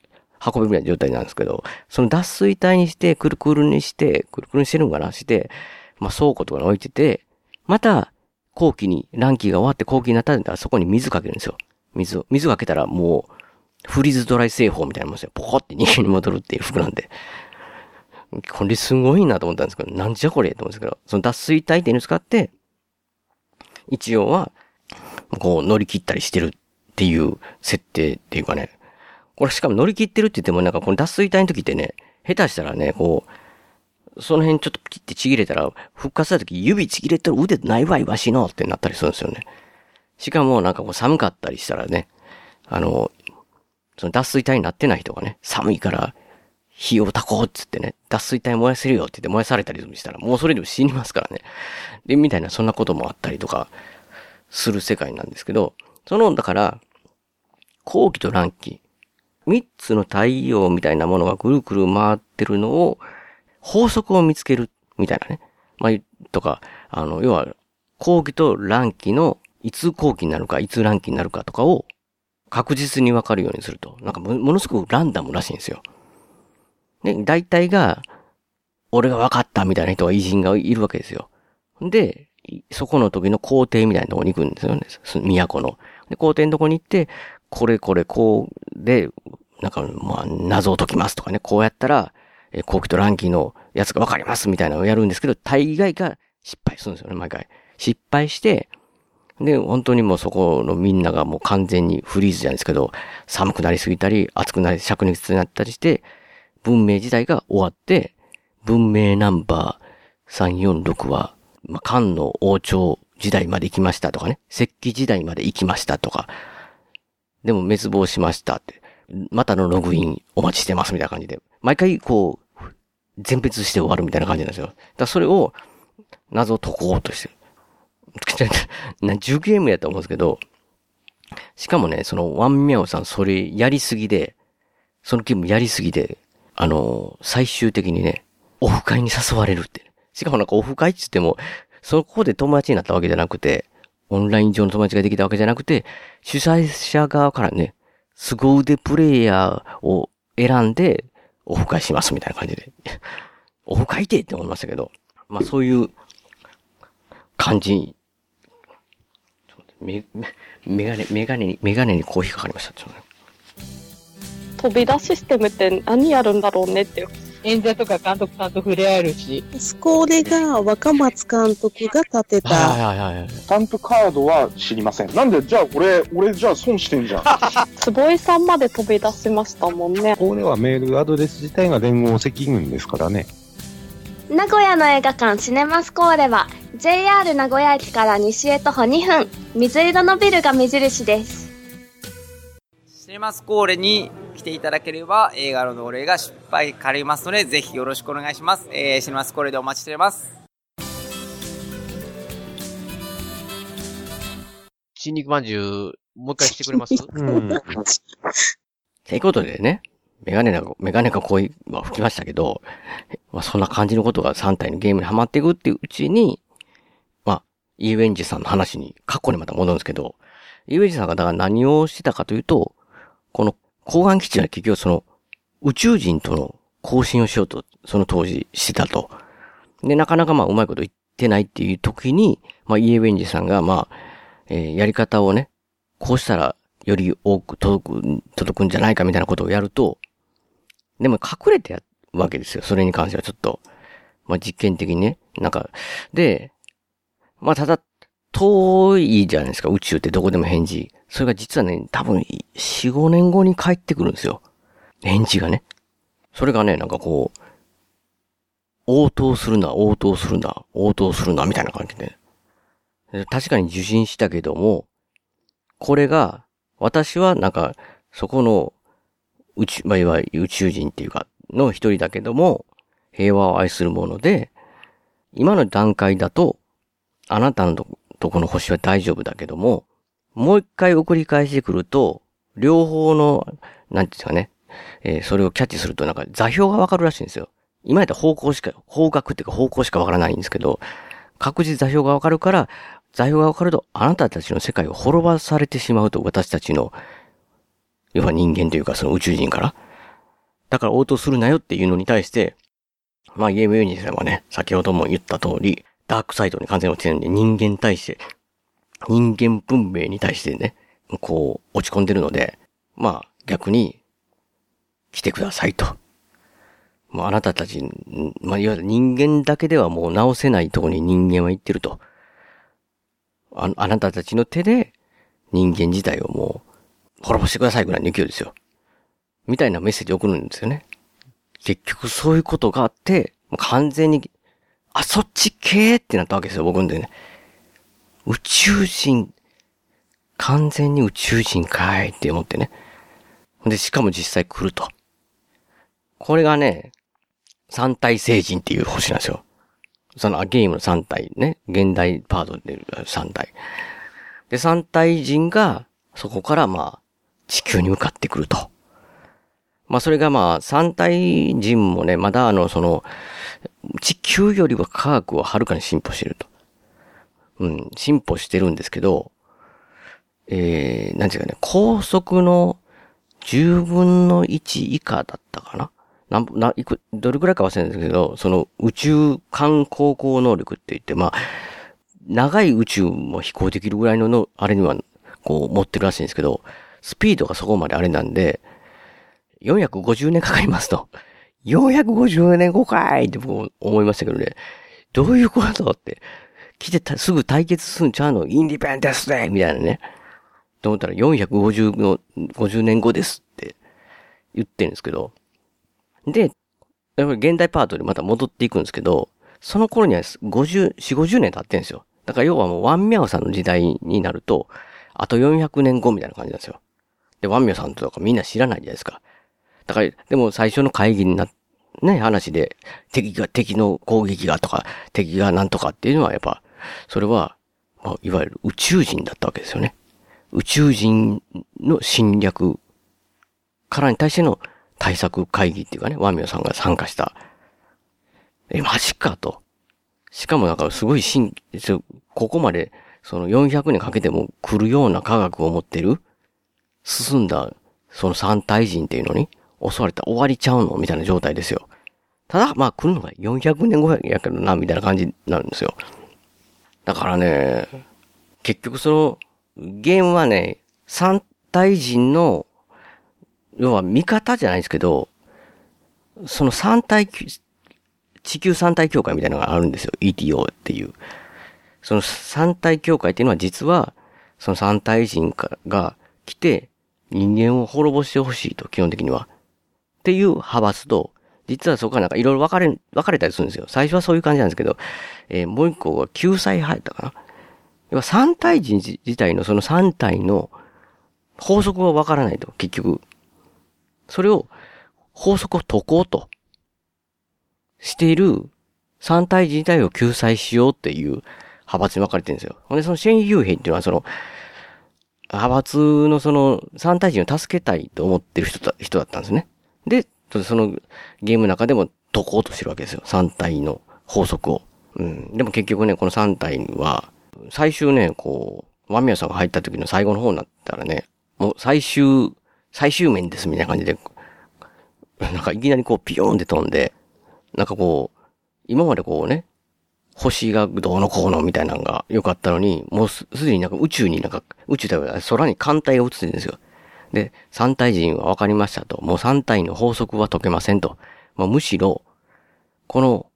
運ぶみたいな状態なんですけど、その脱水体にして、くるくるにして、くるくるにしてるんかなして、まあ倉庫とかに置いてて、また、後期に、乱期が終わって後期になったらそこに水かけるんですよ。水を。水かけたらもう、フリーズドライ製法みたいなもんですよ。ポコって人間に戻るっていう服なんで。これすごいなと思ったんですけど、なんじゃこれと思うんですけど、その脱水体っていうのを使って、一応は、こう乗り切ったりしてるっていう設定っていうかね、これしかも乗り切ってるって言ってもなんかこの脱水体の時ってね、下手したらね、こう、その辺ちょっと切ってちぎれたら、復活した時指ちぎれてる腕ないわいわしのってなったりするんですよね。しかもなんかこう寒かったりしたらね、あの、その脱水体になってない人がね、寒いから火を焚こうっつってね、脱水体燃やせるよって言って燃やされたりしたら、もうそれでも死にますからね。で、みたいなそんなこともあったりとか、する世界なんですけど、その、だから、後期と乱期、三つの太陽みたいなものがぐるぐる回ってるのを、法則を見つける、みたいなね。まあ、とか、あの、要は、後期と乱期の、いつ後期になるか、いつ乱期になるかとかを、確実にわかるようにすると。なんかも、のすごくランダムらしいんですよ。で、大体が、俺が分かったみたいな人が偉人がいるわけですよ。で、そこの時の皇帝みたいなとこに行くんですよね。都の。で、皇帝のとこに行って、これこれこうで、なんか、まあ、謎を解きますとかね、こうやったら、えー、後期と乱期のやつがわかりますみたいなのをやるんですけど、大概が失敗するんですよね、毎回。失敗して、で、本当にもうそこのみんながもう完全にフリーズじゃないですけど、寒くなりすぎたり、暑くなり、灼熱になったりして、文明時代が終わって、文明ナンバー346は、まあ、漢の王朝時代まで行きましたとかね、石器時代まで行きましたとか、でも滅亡しましたって、またのログインお待ちしてますみたいな感じで、毎回こう、全滅して終わるみたいな感じなんですよ。だからそれを、謎を解こうとしてる。10ゲームやと思うんですけど、しかもね、そのワンミャオさんそれやりすぎで、そのゲームやりすぎで、あの、最終的にね、オフ会に誘われるって。しかもなんかオフ会って言っても、そこで友達になったわけじゃなくて、オンライン上の友達ができたわけじゃなくて、主催者側からね、凄腕プレイヤーを選んで、オフ会しますみたいな感じで。オフ会でって思いましたけど、まあそういう感じに、メガネ、メガネに、メガネにコーヒーかかりました。飛び出システムって何やるんだろうねって演者とか監督さんと触れ合えるし。これが若松監督が立てた。はいはいはい。スタンプカードは知りません。なんで、じゃあ俺、俺じゃあ損してんじゃん。坪井さんまで飛び出しましたもんね。これはメールアドレス自体が連合赤軍ですからね。名古屋の映画館シネマスコーレは JR 名古屋駅から西へ徒歩2分水色のビルが目印ですシネマスコーレに来ていただければ映画の同例が失敗かりますのでぜひよろしくお願いします、えー、シネマスコーレでお待ちしております。新肉まんじゅう、もう一回してくれます？うん。ということでね、メガネが、メガネが恋は吹きましたけど、まあそんな感じのことが3体のゲームにハマっていくっていううちに、まあ、イーウェンジさんの話に、過去にまた戻るんですけど、イーウェンジさんがだから何をしてたかというと、この交換基地は結局その宇宙人との交信をしようと、その当時してたと。で、なかなかまあうまいこと言ってないっていう時に、まあイエウェンジさんがまあ、えー、やり方をね、こうしたらより多く届く、届くんじゃないかみたいなことをやると、でも隠れてやるわけですよ。それに関してはちょっと。まあ、実験的にね。なんか、で、まあ、ただ、遠いじゃないですか。宇宙ってどこでも返事。それが実はね、多分、4、5年後に帰ってくるんですよ。返事がね。それがね、なんかこう、応答するな、応答するな、応答するな、みたいな感じで。確かに受信したけども、これが、私はなんか、そこの宇宙、まあ、いわゆる宇宙人っていうか、の一人だけども、平和を愛するもので、今の段階だと、あなたのとこの星は大丈夫だけども、もう一回送り返してくると、両方の、なんていうんですかね、えー、それをキャッチするとなんか座標がわかるらしいんですよ。今やったら方向しか、方角っていうか方向しかわからないんですけど、確実座標がわかるから、座標がわかると、あなたたちの世界を滅ばされてしまうと私たちの要は人間というかその宇宙人から。だから応答するなよっていうのに対して、まあゲームユニさんはね、先ほども言った通り、ダークサイドに完全に落ちてるんで、人間に対して、人間文明に対してね、こう、落ち込んでるので、まあ逆に、来てくださいと。もうあなたたち、まあいわゆる人間だけではもう直せないところに人間は行ってると。ああなたたちの手で人間自体をもう滅ぼしてくださいぐらいの勢いですよ。みたいなメッセージを送るんですよね。結局そういうことがあって、もう完全に、あ、そっち系ってなったわけですよ、僕んでね。宇宙人、完全に宇宙人かいって思ってね。で、しかも実際来ると。これがね、三体星人っていう星なんですよ。そのゲームの三体ね、現代パートで三体。で、三体人が、そこからまあ、地球に向かってくると。まあそれがまあ三体人もね、まだあのその地球よりは科学ははるかに進歩してると。うん、進歩してるんですけど、えー、なんていうかね、高速の10分の1以下だったかな？なん、な、いく、どれくらいか忘れるんですけど、その宇宙間航行能力って言って、まあ、長い宇宙も飛行できるぐらいのの、あれには、こう、持ってるらしいんですけど、スピードがそこまであれなんで、450年かかりますと。450年後かいって僕思いましたけどね。どういうことって。来てたすぐ対決すんちゃうの？インディペンデスデーみたいなね。と思ったら450の、50年後ですって言ってるんですけど。で、やっぱり現代パートでまた戻っていくんですけど、その頃には50、4、50年経ってんですよ。だから要はもうワンミャオさんの時代になると、あと400年後みたいな感じなんですよ。で、ワンミャオさんとかみんな知らないじゃないですか。だから、でも最初の会議になっ、ね、話で、敵が、敵の攻撃がとか、敵がなんとかっていうのはやっぱ、それは、まあ、いわゆる宇宙人だったわけですよね。宇宙人の侵略からに対しての対策会議っていうかね、ワミョさんが参加した。え、マジかと。しかもなんかすごい新、ここまでその400年かけても来るような科学を持ってる進んだその三体人っていうのに襲われた終わりちゃうの？みたいな状態ですよ。ただ、まあ来るのが400年後やけどな、みたいな感じになるんですよ。だからね、結局その、ゲームはね、三体人の、要は味方じゃないですけど、その三体、地球三体協会みたいなのがあるんですよ。ETO っていう。その三体協会っていうのは実は、その三体人が来て、人間を滅ぼしてほしいと、基本的には。っていう派閥と、実はそこからなんかいろいろ分かれ、分かれたりするんですよ。最初はそういう感じなんですけど、えー、もう一個は救済派やったかな。要は三体人自体のその三体の法則は分からないと、結局。それを、法則を解こうとしている三体人自体を救済しようっていう派閥に分かれてるんですよ。ほんで、そのシェン・ユーヘイっていうのはその、派閥のその三体人を助けたいと思ってる人だ人だったんですね。で、そのゲームの中でも解こうとしてるわけですよ。三体の法則を。うん。でも結局ね、この三体は、最終ね、こう、ワミヤさんが入った時の最後の方になったらね、もう最終、最終面ですみたいな感じで、なんかいきなりこうピヨーンって飛んで、なんかこう、今までこうね、星がどうのこうのみたいなのが良かったのに、もうすでになんか宇宙になんか、宇宙だから空に艦隊が映ってるんですよ。で、三体人は分かりましたと。もう三体の法則は解けませんと。まあ、むしろ、この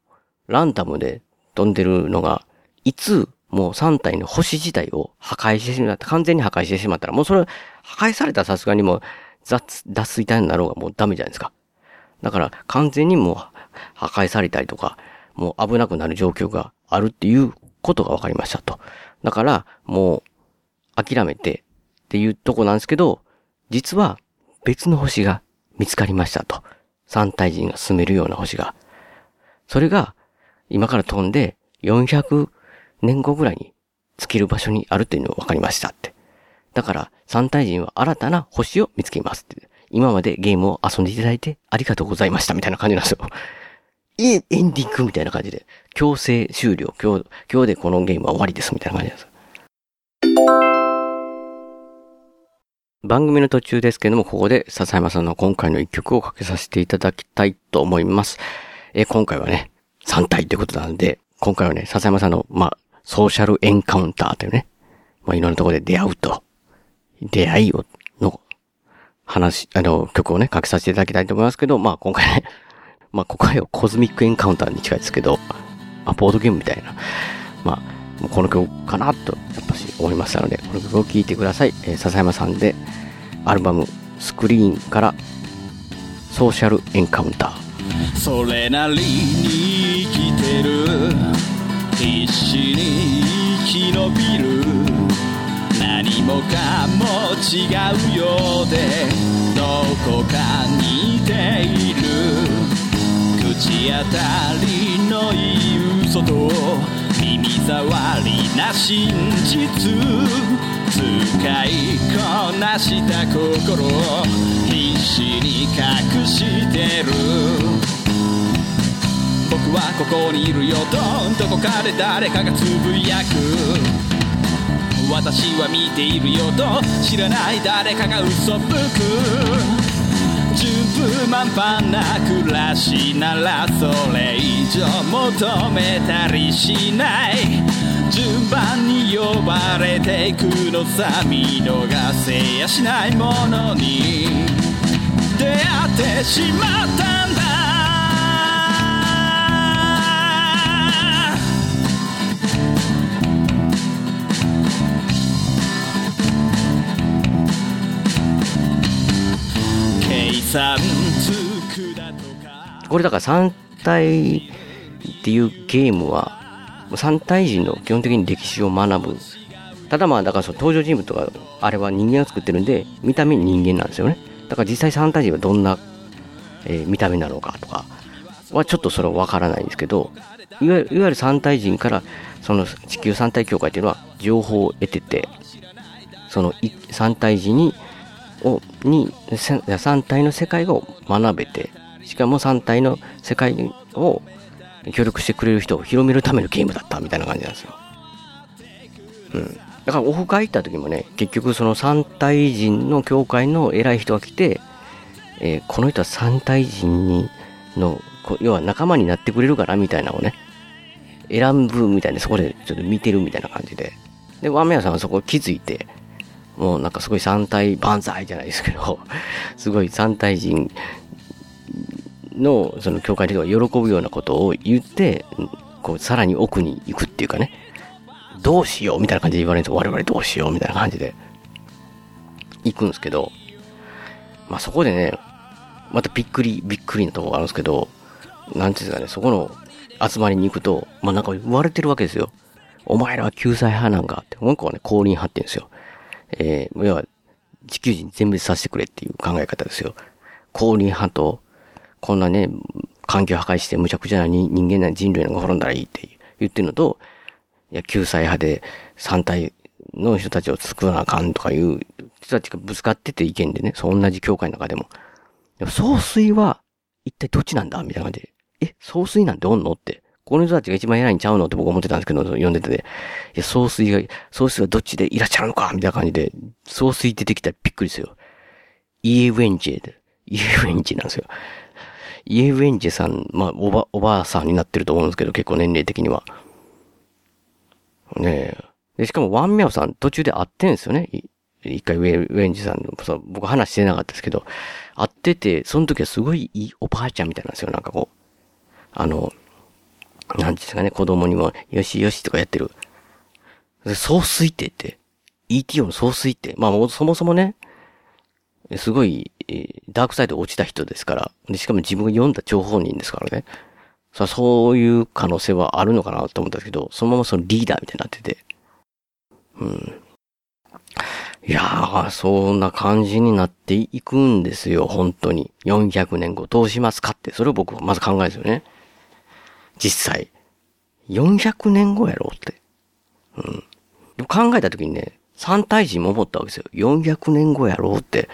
ランダムで飛んでるのが、いつもう三体の星自体を破壊してしまった、完全に破壊してしまったら、もうそれ破壊されたさすがにもう雑、脱水体になろうがもうダメじゃないですか。だから完全にもう破壊されたりとか、もう危なくなる状況があるっていうことが分かりましたと。だから、もう諦めてっていうとこなんですけど、実は別の星が見つかりましたと。三体人が住めるような星が。それが今から飛んで400年後ぐらいに尽きる場所にあるっていうのが分かりましたって。だから三体人は新たな星を見つけますって。今までゲームを遊んでいただいてありがとうございましたみたいな感じなんですよ。いいエンディングみたいな感じで。強制終了。今日、今日でこのゲームは終わりですみたいな感じなんです。番組の途中ですけども、ここで笹山さんの今回の一曲をかけさせていただきたいと思います。え今回はね、3体ってことなんで、今回はね、笹山さんの、まあ、ソーシャルエンカウンターというね、まあ、いろんなところで出会うと、出会いを、の話、あの、曲をね、かけさせていただきたいと思いますけど、まあ、今回ね、まあ、ここはコズミックエンカウンターに近いですけど、まあ、ボードゲームみたいな、まあ、この曲かなと、やっぱ思いましたので、この曲を聴いてください。えー、笹山さんで、アルバム、スクリーンから、ソーシャルエンカウンター。それなりに生きてる必死に生き延びる何もかも違うようでどこか似ている口当たりのいい嘘と耳障りな真実使いこなした心を必死に隠してる。僕はここにいるよとどこかで誰かがつぶやく私は見ているよと知らない誰かが嘘吹く。不満パンな暮らしならそれ以上求めたりしない。順番に呼ばれていくのさ見逃せやしないものに。出会ってしまったんだ。これだから3体っていうゲームは、3体人の基本的に歴史を学ぶ。ただまあ、だからその登場人物とか、あれは人間が作ってるんで、見た目人間なんですよね。だから実際3体人はどんな、えー見た目なのかとかはちょっとそれはわからないんですけど、いわゆるいわゆる3体人から、その地球3体協会っていうのは情報を得てて、そのい3体人に、を、に、3体の世界を学べて、しかも3体の世界を協力してくれる人を広めるためのゲームだったみたいな感じなんですよ。うん。だからオフ会行った時もね、結局その3体人の協会の偉い人が来て、えーこの人は3体人にの、要は仲間になってくれるからみたいなのをね、選ぶみたいな、そこでちょっと見てるみたいな感じで。で、ワンメアさんはそこ気づいて、もうなんかすごい三体万歳じゃないですけど、すごい三体人のその教会の人が喜ぶようなことを言って、こうさらに奥に行くっていうかね、どうしようみたいな感じで言われるんですよ。我々どうしようみたいな感じで行くんですけど、まあそこでね、またびっくり、びっくりなとこがあるんですけど、なんていうんですかね、そこの集まりに行くと、まあなんか言われてるわけですよ。お前らは救済派なんかって、もう一個はね、降臨派って言うんですよ。えー、要は、地球人全滅させてくれっていう考え方ですよ。降臨派と、こんなね、環境破壊して無茶苦茶な人人間な人類なんか滅んだらいいって言ってるのと、いや、救済派で三体の人たちを救わなあかんとかいう人たちがぶつかってて意見でね、そう同じ教会の中でも。でも総帥は一体どっちなんだみたいな感じで。え、総帥なんておんのって。この人たちが一番偉いんちゃうのって僕思ってたんですけど、読んでて、いや、総帥が、総帥はどっちでいらっしゃるのかみたいな感じで、総帥出てきたらびっくりですよ。イエウェンジェで、イエウェンジェなんですよ。イエウェンジェさん、まあ、おば、おばあさんになってると思うんですけど、結構年齢的には。ねえ。で、しかもワンミャオさん途中で会ってんですよね。一回ウェウェンジさんの、そう僕話してなかったですけど、会ってて、その時はすごいいいおばあちゃんみたいなんですよ。なんかこう。あの、なんですかね、子供にも、よしよしとかやってる。総帥って言って、ETO の総帥って、まあそもそもね、すごい、ダークサイド落ちた人ですから、でしかも自分が読んだ情報人ですからね。さそういう可能性はあるのかなと思ったんですけど、そのままそのリーダーみたいになってて。うん。いやー、そんな感じになっていくんですよ、本当に。400年後どうしますかって、それを僕はまず考えですよね。実際。400年後やろって。うん。でも考えた時にね、三体人も思ったわけですよ。400年後やろうって。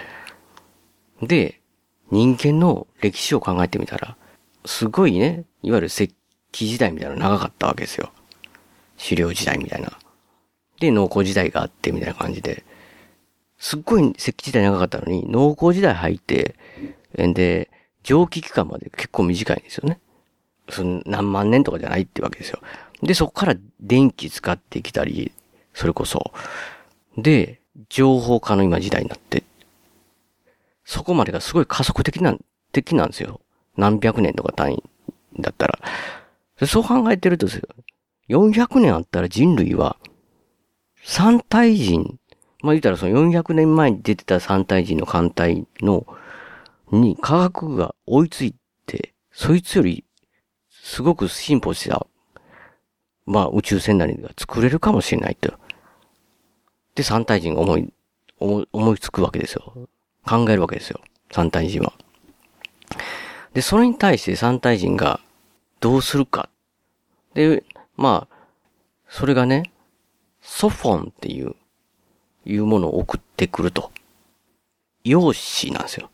で、人間の歴史を考えてみたら、すごいね、いわゆる石器時代みたいなの長かったわけですよ。狩猟時代みたいな。で、農耕時代があってみたいな感じで。すっごい石器時代長かったのに、農耕時代入って、で、蒸気期間まで結構短いんですよね。その何万年とかじゃないってわけですよ。で、そこから電気使ってきたり、それこそ。で、情報化の今時代になって、そこまでがすごい加速的な、的なんですよ。何百年とか単位だったら。そう考えてるとですよ。400年あったら人類は、三体人、まあ言ったらその400年前に出てた三体人の艦隊の、に科学が追いついて、そいつより、すごく進歩した、まあ宇宙船なりが作れるかもしれないと。で、三体人が思い、思い思いつくわけですよ。考えるわけですよ。三体人は。で、それに対して三体人がどうするか。で、まあ、それがね、ソフォンっていう、いうものを送ってくると。用紙なんですよ。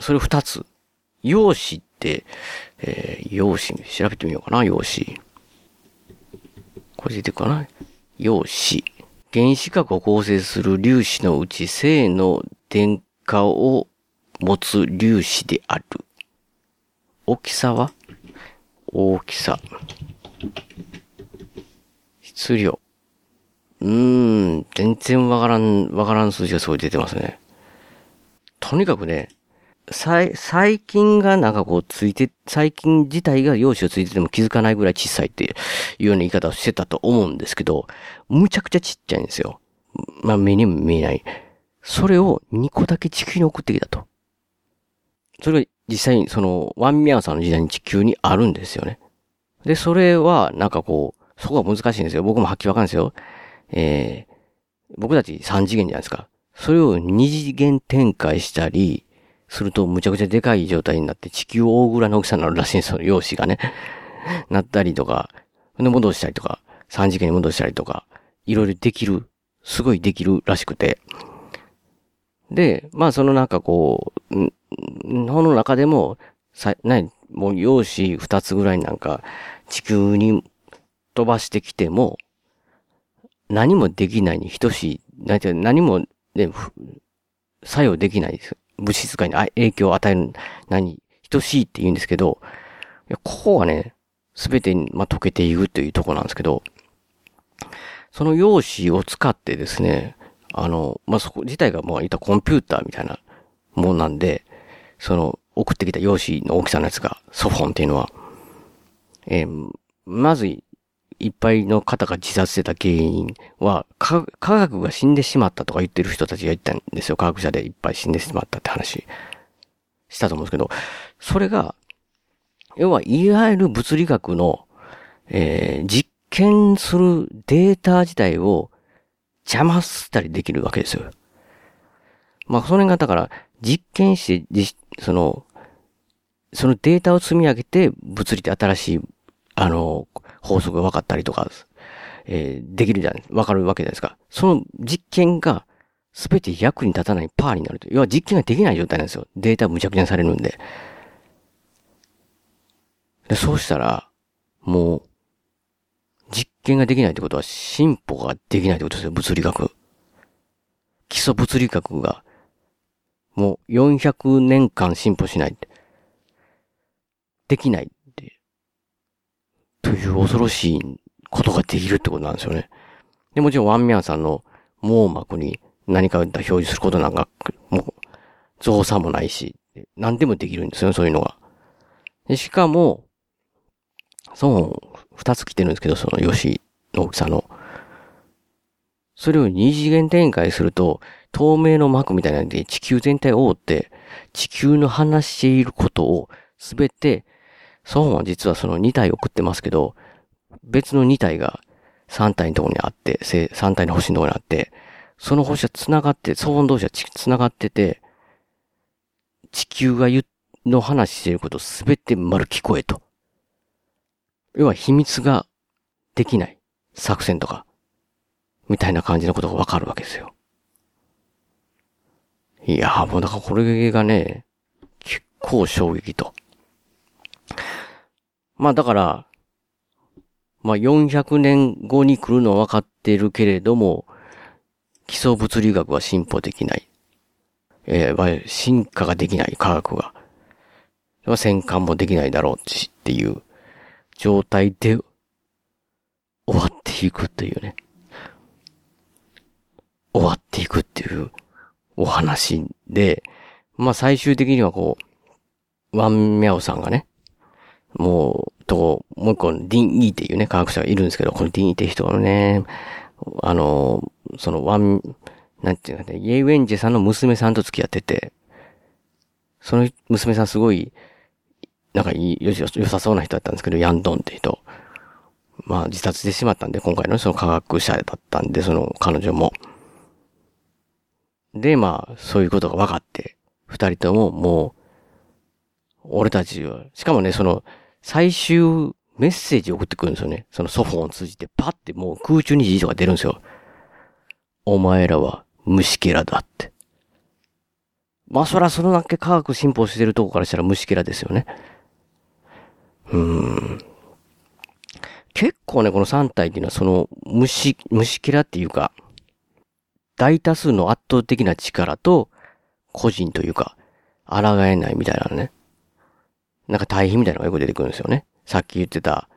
それ二つ。用紙って、えー、用紙、調べてみようかな、用紙。これ出てくかな？用紙。原子核を構成する粒子のうち正の電荷を持つ粒子である。大きさは？大きさ。質量。うーん、全然わからん、わからん数字がすごい出てますね。とにかくね、細、細菌がなんかこうついて、細菌自体が陽子をついてても気づかないぐらい小さいっていうような言い方をしてたと思うんですけど、むちゃくちゃちっちゃいんですよ。まあ目にも見えない。それを2個だけ地球に送ってきたと。それが実際にその、ワンミャンさんの時代に地球にあるんですよね。で、それは、なんかこう、そこが難しいんですよ。僕もはっきりわかるんですよ。えー、僕たち3次元じゃないですか。それを2次元展開したり、するとむちゃくちゃでかい状態になって地球大ぐらいの大きさになるらしいんですよ。容姿がね。なったりとか、で戻したりとか、3次元に戻したりとか、いろいろできる、すごいできるらしくて。で、まあそのなんかこう、ん日本の中でも、さ、なに、もう容姿二つぐらいなんか地球に飛ばしてきても、何もできないに等しい、なんて何も、ね、作用できないです。物質界に影響を与える、何、等しいって言うんですけど、いやここがね、すべてに、まあ、溶けていくというとこなんですけど、その用紙を使ってですね、あの、まあ、そこ自体がもう言ったコンピューターみたいなもんなんで、その、送ってきた用紙の大きさのやつが、ソフォンっていうのは、えーまず、いっぱいの方が自殺してた原因は、科学が死んでしまったとか言ってる人たちが言ったんですよ。科学者でいっぱい死んでしまったって話したと思うんですけど、それが、要は、いわゆる物理学の、えー実験するデータ自体を邪魔したりできるわけですよ。まあ、それがだから、実験して、その、そのデータを積み上げて、物理って新しい、あの、法則が分かったりとか、えーできるじゃない、分かるわけじゃないですか。その実験が、すべて役に立たないパーになると。要は実験ができない状態なんですよ。データ無茶苦茶されるんで。で、そうしたら、もう、実験ができないってことは進歩ができないってことですよ、物理学。基礎物理学が、もう400年間進歩しない。できない。という恐ろしいことができるってことなんですよね。で、もちろんワンミャンさんの網膜に何かを表示することなんか、もう、造作もないし、何でもできるんですよね、そういうのが。でしかも、そう、二つ来てるんですけど、そのヨシの大きさの。それを二次元展開すると、透明の膜みたいなんで地球全体を覆って、地球の話していることをすべて、ソンは実はその2体送ってますけど、別の2体が3体のところにあって、3体の星のところにあって、その星は繋がって、騒音同士は繋がってて、地球が言、の話していることすべて丸聞こえと。要は秘密ができない作戦とか、みたいな感じのことがわかるわけですよ。いやーもうだからこれがね、結構衝撃と。まあだから、まあ400年後に来るのは分かっているけれども、基礎物理学は進歩できない。えーま進化ができない科学が。まあ戦艦もできないだろうしっていう状態で終わっていくというね。終わっていくっていうお話で、まあ最終的にはこう、ワンミャオさんがね、もう、と、もう一個、ディン・イーっていうね、科学者がいるんですけど、このディン・イーって人がね、あの、そのワン、なんていうかね、イェイ・ウェンジェさんの娘さんと付き合ってて、その娘さんすごい、なんかいい、よしよし良さそうな人だったんですけど、ヤンドンって人。まあ自殺してしまったんで、今回のその科学者だったんで、その彼女も。で、まあ、そういうことが分かって、二人とももう、俺たちは、しかもね、その、最終メッセージを送ってくるんですよね。そのソフォンを通じて、パってもう空中に字とか出るんですよ。お前らは虫けらだって。まあ、そらそのだけ科学進歩してるとこからしたら虫けらですよね。うーん。結構ね、この3体っていうのはその虫、虫けらっていうか、大多数の圧倒的な力と個人というか、抗えないみたいなね。なんか対比みたいなのがよく出てくるんですよね。さっき言ってた、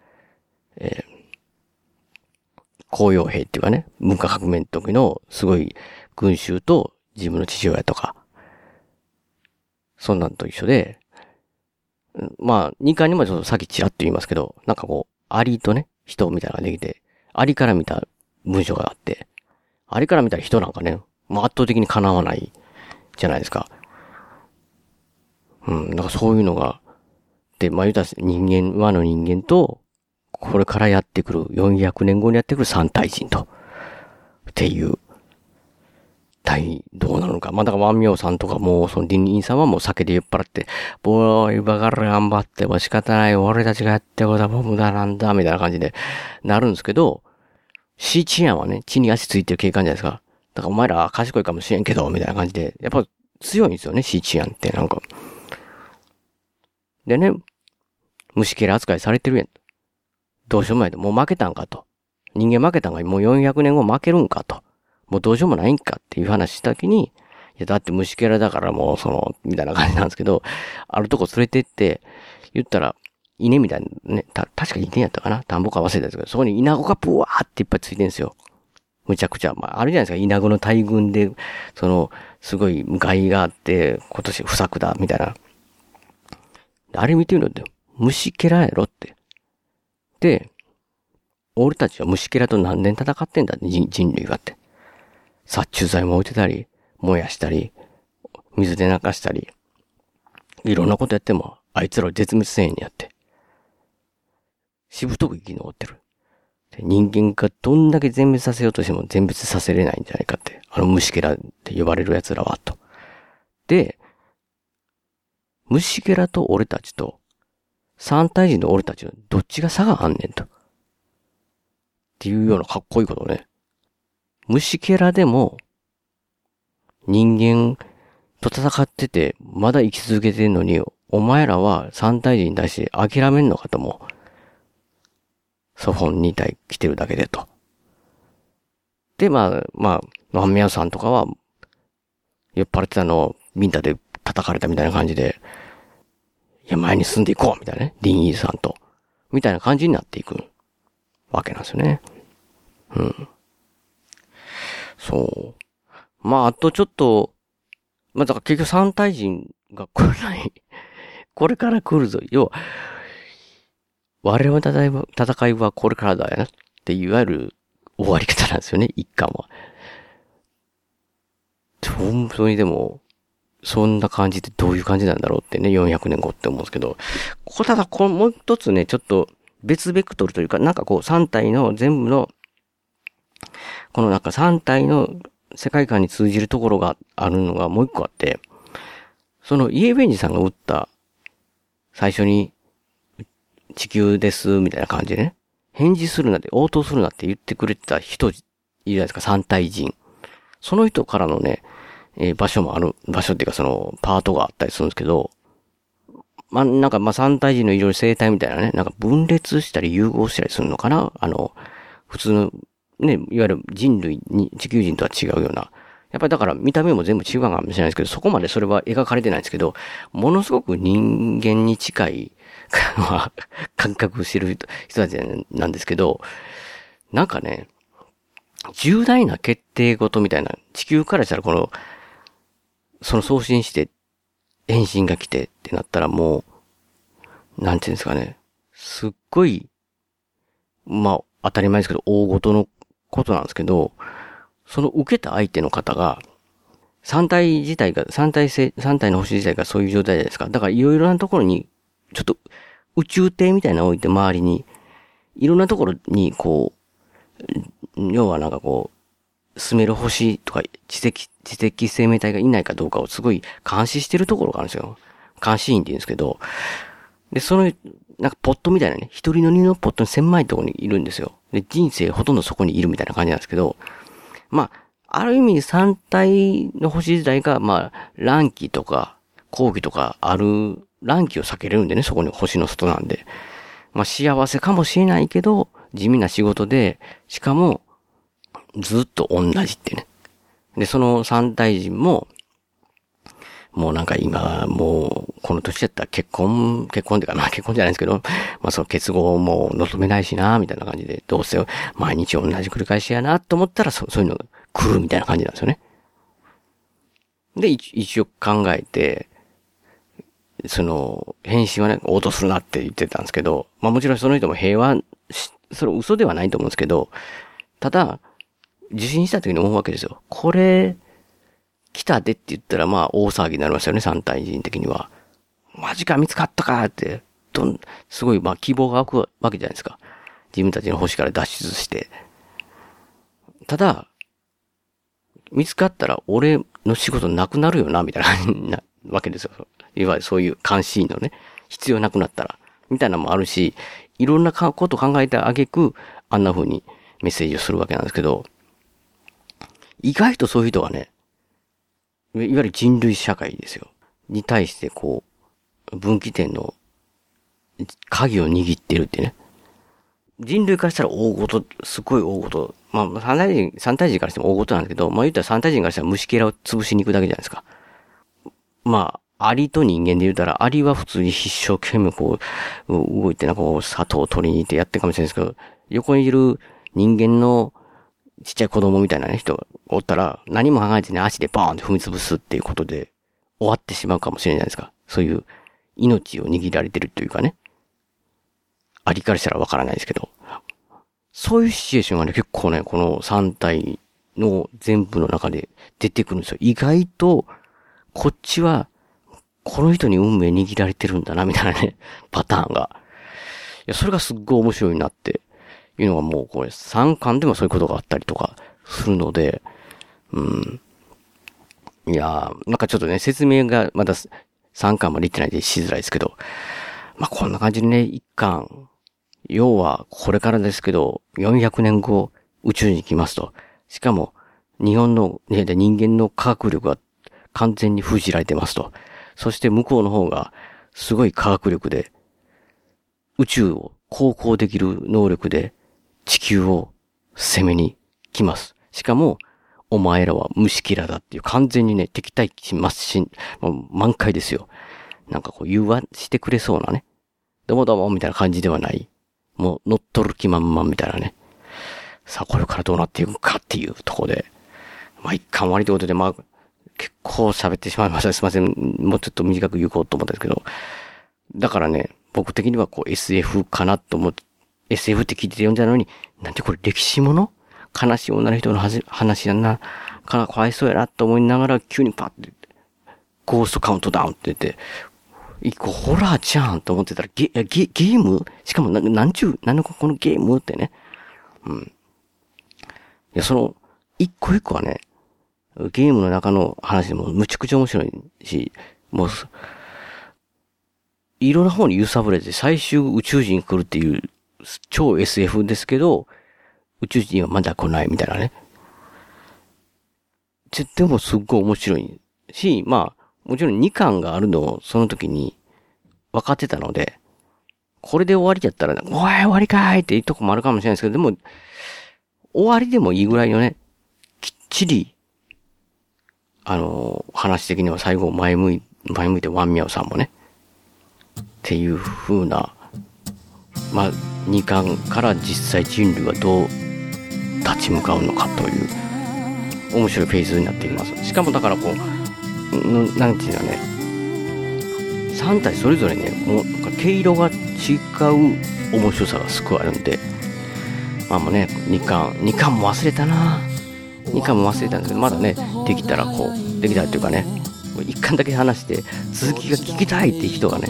えー、公用兵っていうかね、文化革命の時のすごい群衆と自分の父親とか、そんなんと一緒で、まあ、2巻にもちょっとさっきチラッと言いますけど、なんかこう、アリとね、人みたいなのができて、アリから見た文章があって、アリから見た人なんかね、もう圧倒的に叶わないじゃないですか。うん、だかそういうのが、まあ言うたら人間、和の人間と、これからやってくる、400年後にやってくる三体人と、っていう、対、どうなのか。まあだから万妙さんとかも、そのリンリンさんはもう酒で酔っ払って、ボーイバカら頑張っても仕方ない、俺たちがやってることはもう無駄なんだ、みたいな感じでなるんですけど、シーチアンはね、地に足ついてる警官じゃないですか。だからお前ら賢いかもしれんけど、みたいな感じで、やっぱ強いんですよね、シーチアンって、なんか。でね、虫けら扱いされてるやん。どうしようもないと。もう負けたんかと。人間負けたんがもう400年後負けるんかと。もうどうしようもないんかっていう話した時に、いや、だって虫けらだからもうその、みたいな感じなんですけど、あるとこ連れてって、言ったら、稲みたいなね、た、確か稲やったかな田んぼか忘れたんですけど、そこに稲子がブワーっていっぱいついてんですよ。むちゃくちゃ。まあ、あるじゃないですか。稲子の大群で、その、すごい害があって、今年不作だ、みたいな。あれ見てみろって、虫けらやろって。で、俺たちは虫けらと何年戦ってんだって、人人類がって。殺虫剤も置いてたり、燃やしたり、水で流したり、いろんなことやっても、あいつらを絶滅せんにやって。しぶとく生き残ってる。人間がどんだけ全滅させようとしても全滅させれないんじゃないかって。あの虫けらって呼ばれる奴らは、と。で、虫けらと俺たちと、三体人の俺たちのどっちが差があんねんと。っていうようなかっこいいことね。虫けらでも、人間と戦ってて、まだ生き続けてんのに、お前らは三体人に対して諦めんのかとも、ソフォン2体来てるだけでと。で、まあ、まあ、マンミヤさんとかは、酔っ払ってたのをミンタで叩かれたみたいな感じで、いや、前に進んでいこうみたいなね。リンイーさんと。みたいな感じになっていくわけなんですよね。うん。そう。まあ、あとちょっと、まあ、だから結局三体人が来ない。これから来るぞ。要は、我々の戦いはこれからだよなっていういわゆる終わり方なんですよね、一巻は。本当にでも、そんな感じでどういう感じなんだろうってね、400年後って思うんですけど、ここただ、このもう一つね、ちょっと別ベクトルというか、なんかこう3体の全部の、このなんか3体の世界観に通じるところがあるのがもう一個あって、そのイエベンジさんが打った、最初に、地球です、みたいな感じでね、返事するなって、応答するなって言ってくれてた人、いるじゃないですか、三体人。その人からのね、えー場所もある、場所っていうかその、パートがあったりするんですけど、まあ、なんか、まあ、三体人のいろいろ生態みたいなね、なんか分裂したり融合したりするのかな？あの、普通の、ね、いわゆる人類に、地球人とは違うような。やっぱりだから見た目も全部違うかもしれないですけど、そこまでそれは描かれてないんですけど、ものすごく人間に近い、感覚してる人人たちなんですけど、なんかね、重大な決定事みたいな、地球からしたらこの、その送信して、返信が来てってなったらもう、なんていうんですかね、すっごい、まあ、当たり前ですけど、大事のことなんですけど、その受けた相手の方が、三体自体が、三体性、三体の星自体がそういう状態じゃないですか。だからいろいろなところに、ちょっと宇宙艇みたいなの置いて周りに、いろんなところにこう、要はなんかこう、住める星とか知的、知的生命体がいないかどうかをすごい監視してるところがあるんですよ。監視員って言うんですけど、で、その、なんかポットみたいなね、一人の二のポットに狭いところにいるんですよ。で、人生ほとんどそこにいるみたいな感じなんですけど、まあ、ある意味三体の星自体が、まあ、乱気とか、後期とかある、乱気を避けれるんでね、そこに星の外なんで。まあ、幸せかもしれないけど、地味な仕事で、しかも、ずっと同じってね。で、その三体人も、もうなんか今、もう、この年だったら結婚、結婚っていうかな、結婚じゃないですけど、まあその結合も望めないしな、みたいな感じで、どうせ毎日同じ繰り返しやな、と思ったらそそういうのが来るみたいな感じなんですよね。で、一一応考えて、その、返信はね、応答するなって言ってたんですけど、まあもちろんその人も平和し、それ嘘ではないと思うんですけど、ただ、受信した時に思うわけですよ。これ、来たでって言ったらまあ大騒ぎになりますよね、三体人的には。マジか見つかったかって、どん、すごい、まあ希望が湧くわけじゃないですか。自分たちの星から脱出して。ただ、見つかったら俺の仕事なくなるよな、みたいななわけですよ。いわゆるそういう監視員のね、必要なくなったら、みたいなのもあるし、いろんなこと考えてあげく、あんな風にメッセージをするわけなんですけど、意外とそういう人がね、いわゆる人類社会ですよ。に対してこう、分岐点の鍵を握ってるってね。人類からしたら大事、すごい大事。まあ、三体人、三体人からしても大事なんですけど、まあ言ったら三体人からしたら虫けらを潰しに行くだけじゃないですか。まあ、アリと人間で言うたら、アリは普通に一生懸命こう、動いてなこう、砂糖を取りに行ってやってるかもしれないですけど、横にいる人間のちっちゃい子供みたいなね、人がおったら、何も考えてね、足でバーンって踏み潰すっていうことで、終わってしまうかもしれないですか。そういう、命を握られてるというかね。ありからしたらわからないですけど。そういうシチュエーションがね、結構ね、この3体の全部の中で出てくるんですよ。意外と、こっちは、この人に運命握られてるんだな、みたいなね、パターンが。いや、それがすっごい面白いなっていうのがもうこれ3巻でもそういうことがあったりとかするので、うん。いやー、なんかちょっとね、説明がまだ3巻までいってないでしづらいですけど、まあ、こんな感じでね、1巻、要はこれからですけど、400年後宇宙に行きますと。しかも、日本の、ね、人間の科学力が完全に封じられてますと。そして向こうの方が、すごい科学力で、宇宙を航行できる能力で、地球を攻めに来ます。しかも、お前らは虫キラだっていう完全にね、敵対しますし、もう満開ですよ。なんかこう、融和してくれそうなね。どうもどうもみたいな感じではない。もう乗っ取る気満々みたいなね。さあ、これからどうなっていくかっていうとこで。まあ、一巻終わりということで、まあ、結構喋ってしまいました。すいません。もうちょっと短く言おうと思ったんですけど。だからね、僕的にはこう SF かなと思って、SF って聞いてて読んじゃうのに、なんてこれ歴史もの？悲しい女の人のはじ話やな。か、かわいそうやなと思いながら、急にパッて、ゴーストカウントダウンって言って、一個ホラーじゃんと思ってたら、ゲ、ゲ、ゲーム？しかもな、なんちゅう、なんのこのゲームってね。うん。いや、その、一個一個はね、ゲームの中の話でもむちゃくちゃ面白いし、もう、いろんな方に揺さぶれて最終宇宙人来るっていう超 SF ですけど、宇宙人はまだ来ないみたいなね。ででもすっごい面白いし、まあ、もちろん2巻があるのをその時に分かってたので、これで終わりだったら、おい終わりかいっていうとこもあるかもしれないですけど、でも、終わりでもいいぐらいのね、きっちり、あの話的には最後前向い、前向いてワンミャオさんもね、っていう風な、まあ、2巻から実際人類はどう立ち向かうのかという、面白いフェーズになっています。しかもだからこう、んなんていうのね、3体それぞれね、もう毛色が違う面白さがすごいあるんで、まあもうね、2巻、2巻も忘れたな2巻も忘れたんですけど、まだね、できたらこう、できたっていうかね、1巻だけ話して、続きが聞きたいっていう人がね、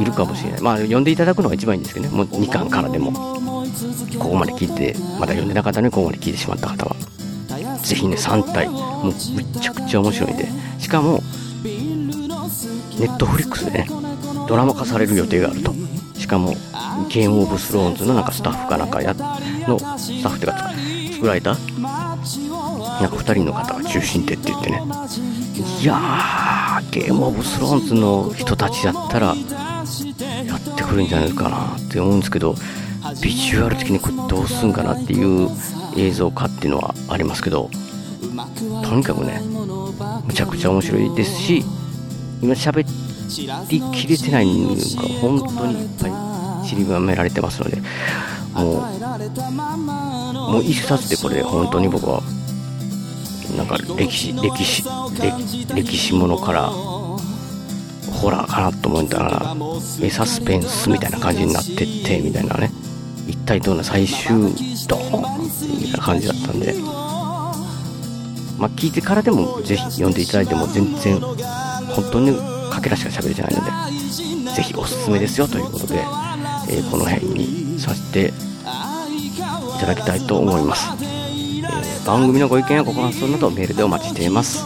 いるかもしれない。まあ、読んでいただくのが一番いいんですけどね、もう2巻からでも、ここまで聞いて、まだ読んでなかったのにここまで聞いてしまった方は、ぜひね、3体、もうむちゃくちゃ面白いんで、しかも、ネットフリックスでね、ドラマ化される予定があると。しかも、ゲームオブスローンズのなんかスタッフかなんかや、の、スタッフってか作作られた、なんか2人の方が中心でって言ってね、いやー、ゲームオブスローンズの人たちだったら、やってくるんじゃないかなって思うんですけど、ビジュアル的にこれどうすんかなっていう映像化っていうのはありますけど、とにかくね、むちゃくちゃ面白いですし、今喋りきれてないのが本当にいっぱい散りばめられてますので、もう、もう一冊でこれ本当に僕は、なんか歴史、歴史、歴史ものから、ホラーかなと思ったら、えサスペンスみたいな感じになってって、みたいなね。一体どんな最終、ドーンみたいな感じだったんで、まあ聞いてからでもぜひ読んでいただいても全然、本当にかけらしか喋れてないので、ぜひおすすめですよということで、えーこの辺にさせていただきたいと思います。番組のご意見やご感想などメールでお待ちしています。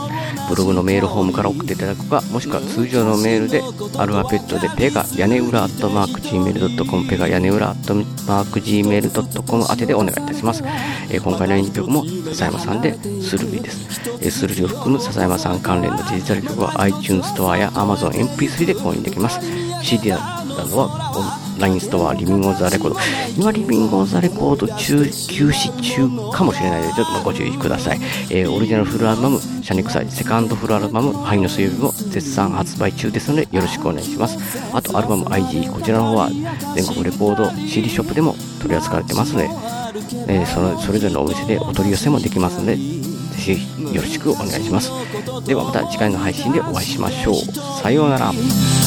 ブログのメールフォームから送っていただくか、もしくは通常のメールで、アルファベットでペガ屋根裏アットマーク Gmail.com、ペガ屋根裏アットマーク Gmail.com 宛てでお願いいたします。えー今回の演曲も笹山さんでスルリです。えースルリを含む笹山さん関連のデジタル曲は iTunes ストアや Amazon MP3 で購入できます。CD などはオンラインストア、リビングオンザレコード。今、リビングオンザレコード中、休止中かもしれないので、ちょっとご注意ください。えーオリジナルフルアルバム、シャニクサイ、セカンドフルアルバム、灰の水曜日も絶賛発売中ですので、よろしくお願いします。あと、アルバム IG、こちらの方は、全国レコード CD ショップでも取り扱われてますので、えーそのそれぞれのお店でお取り寄せもできますので、ぜひよろしくお願いします。ではまた次回の配信でお会いしましょう。さようなら。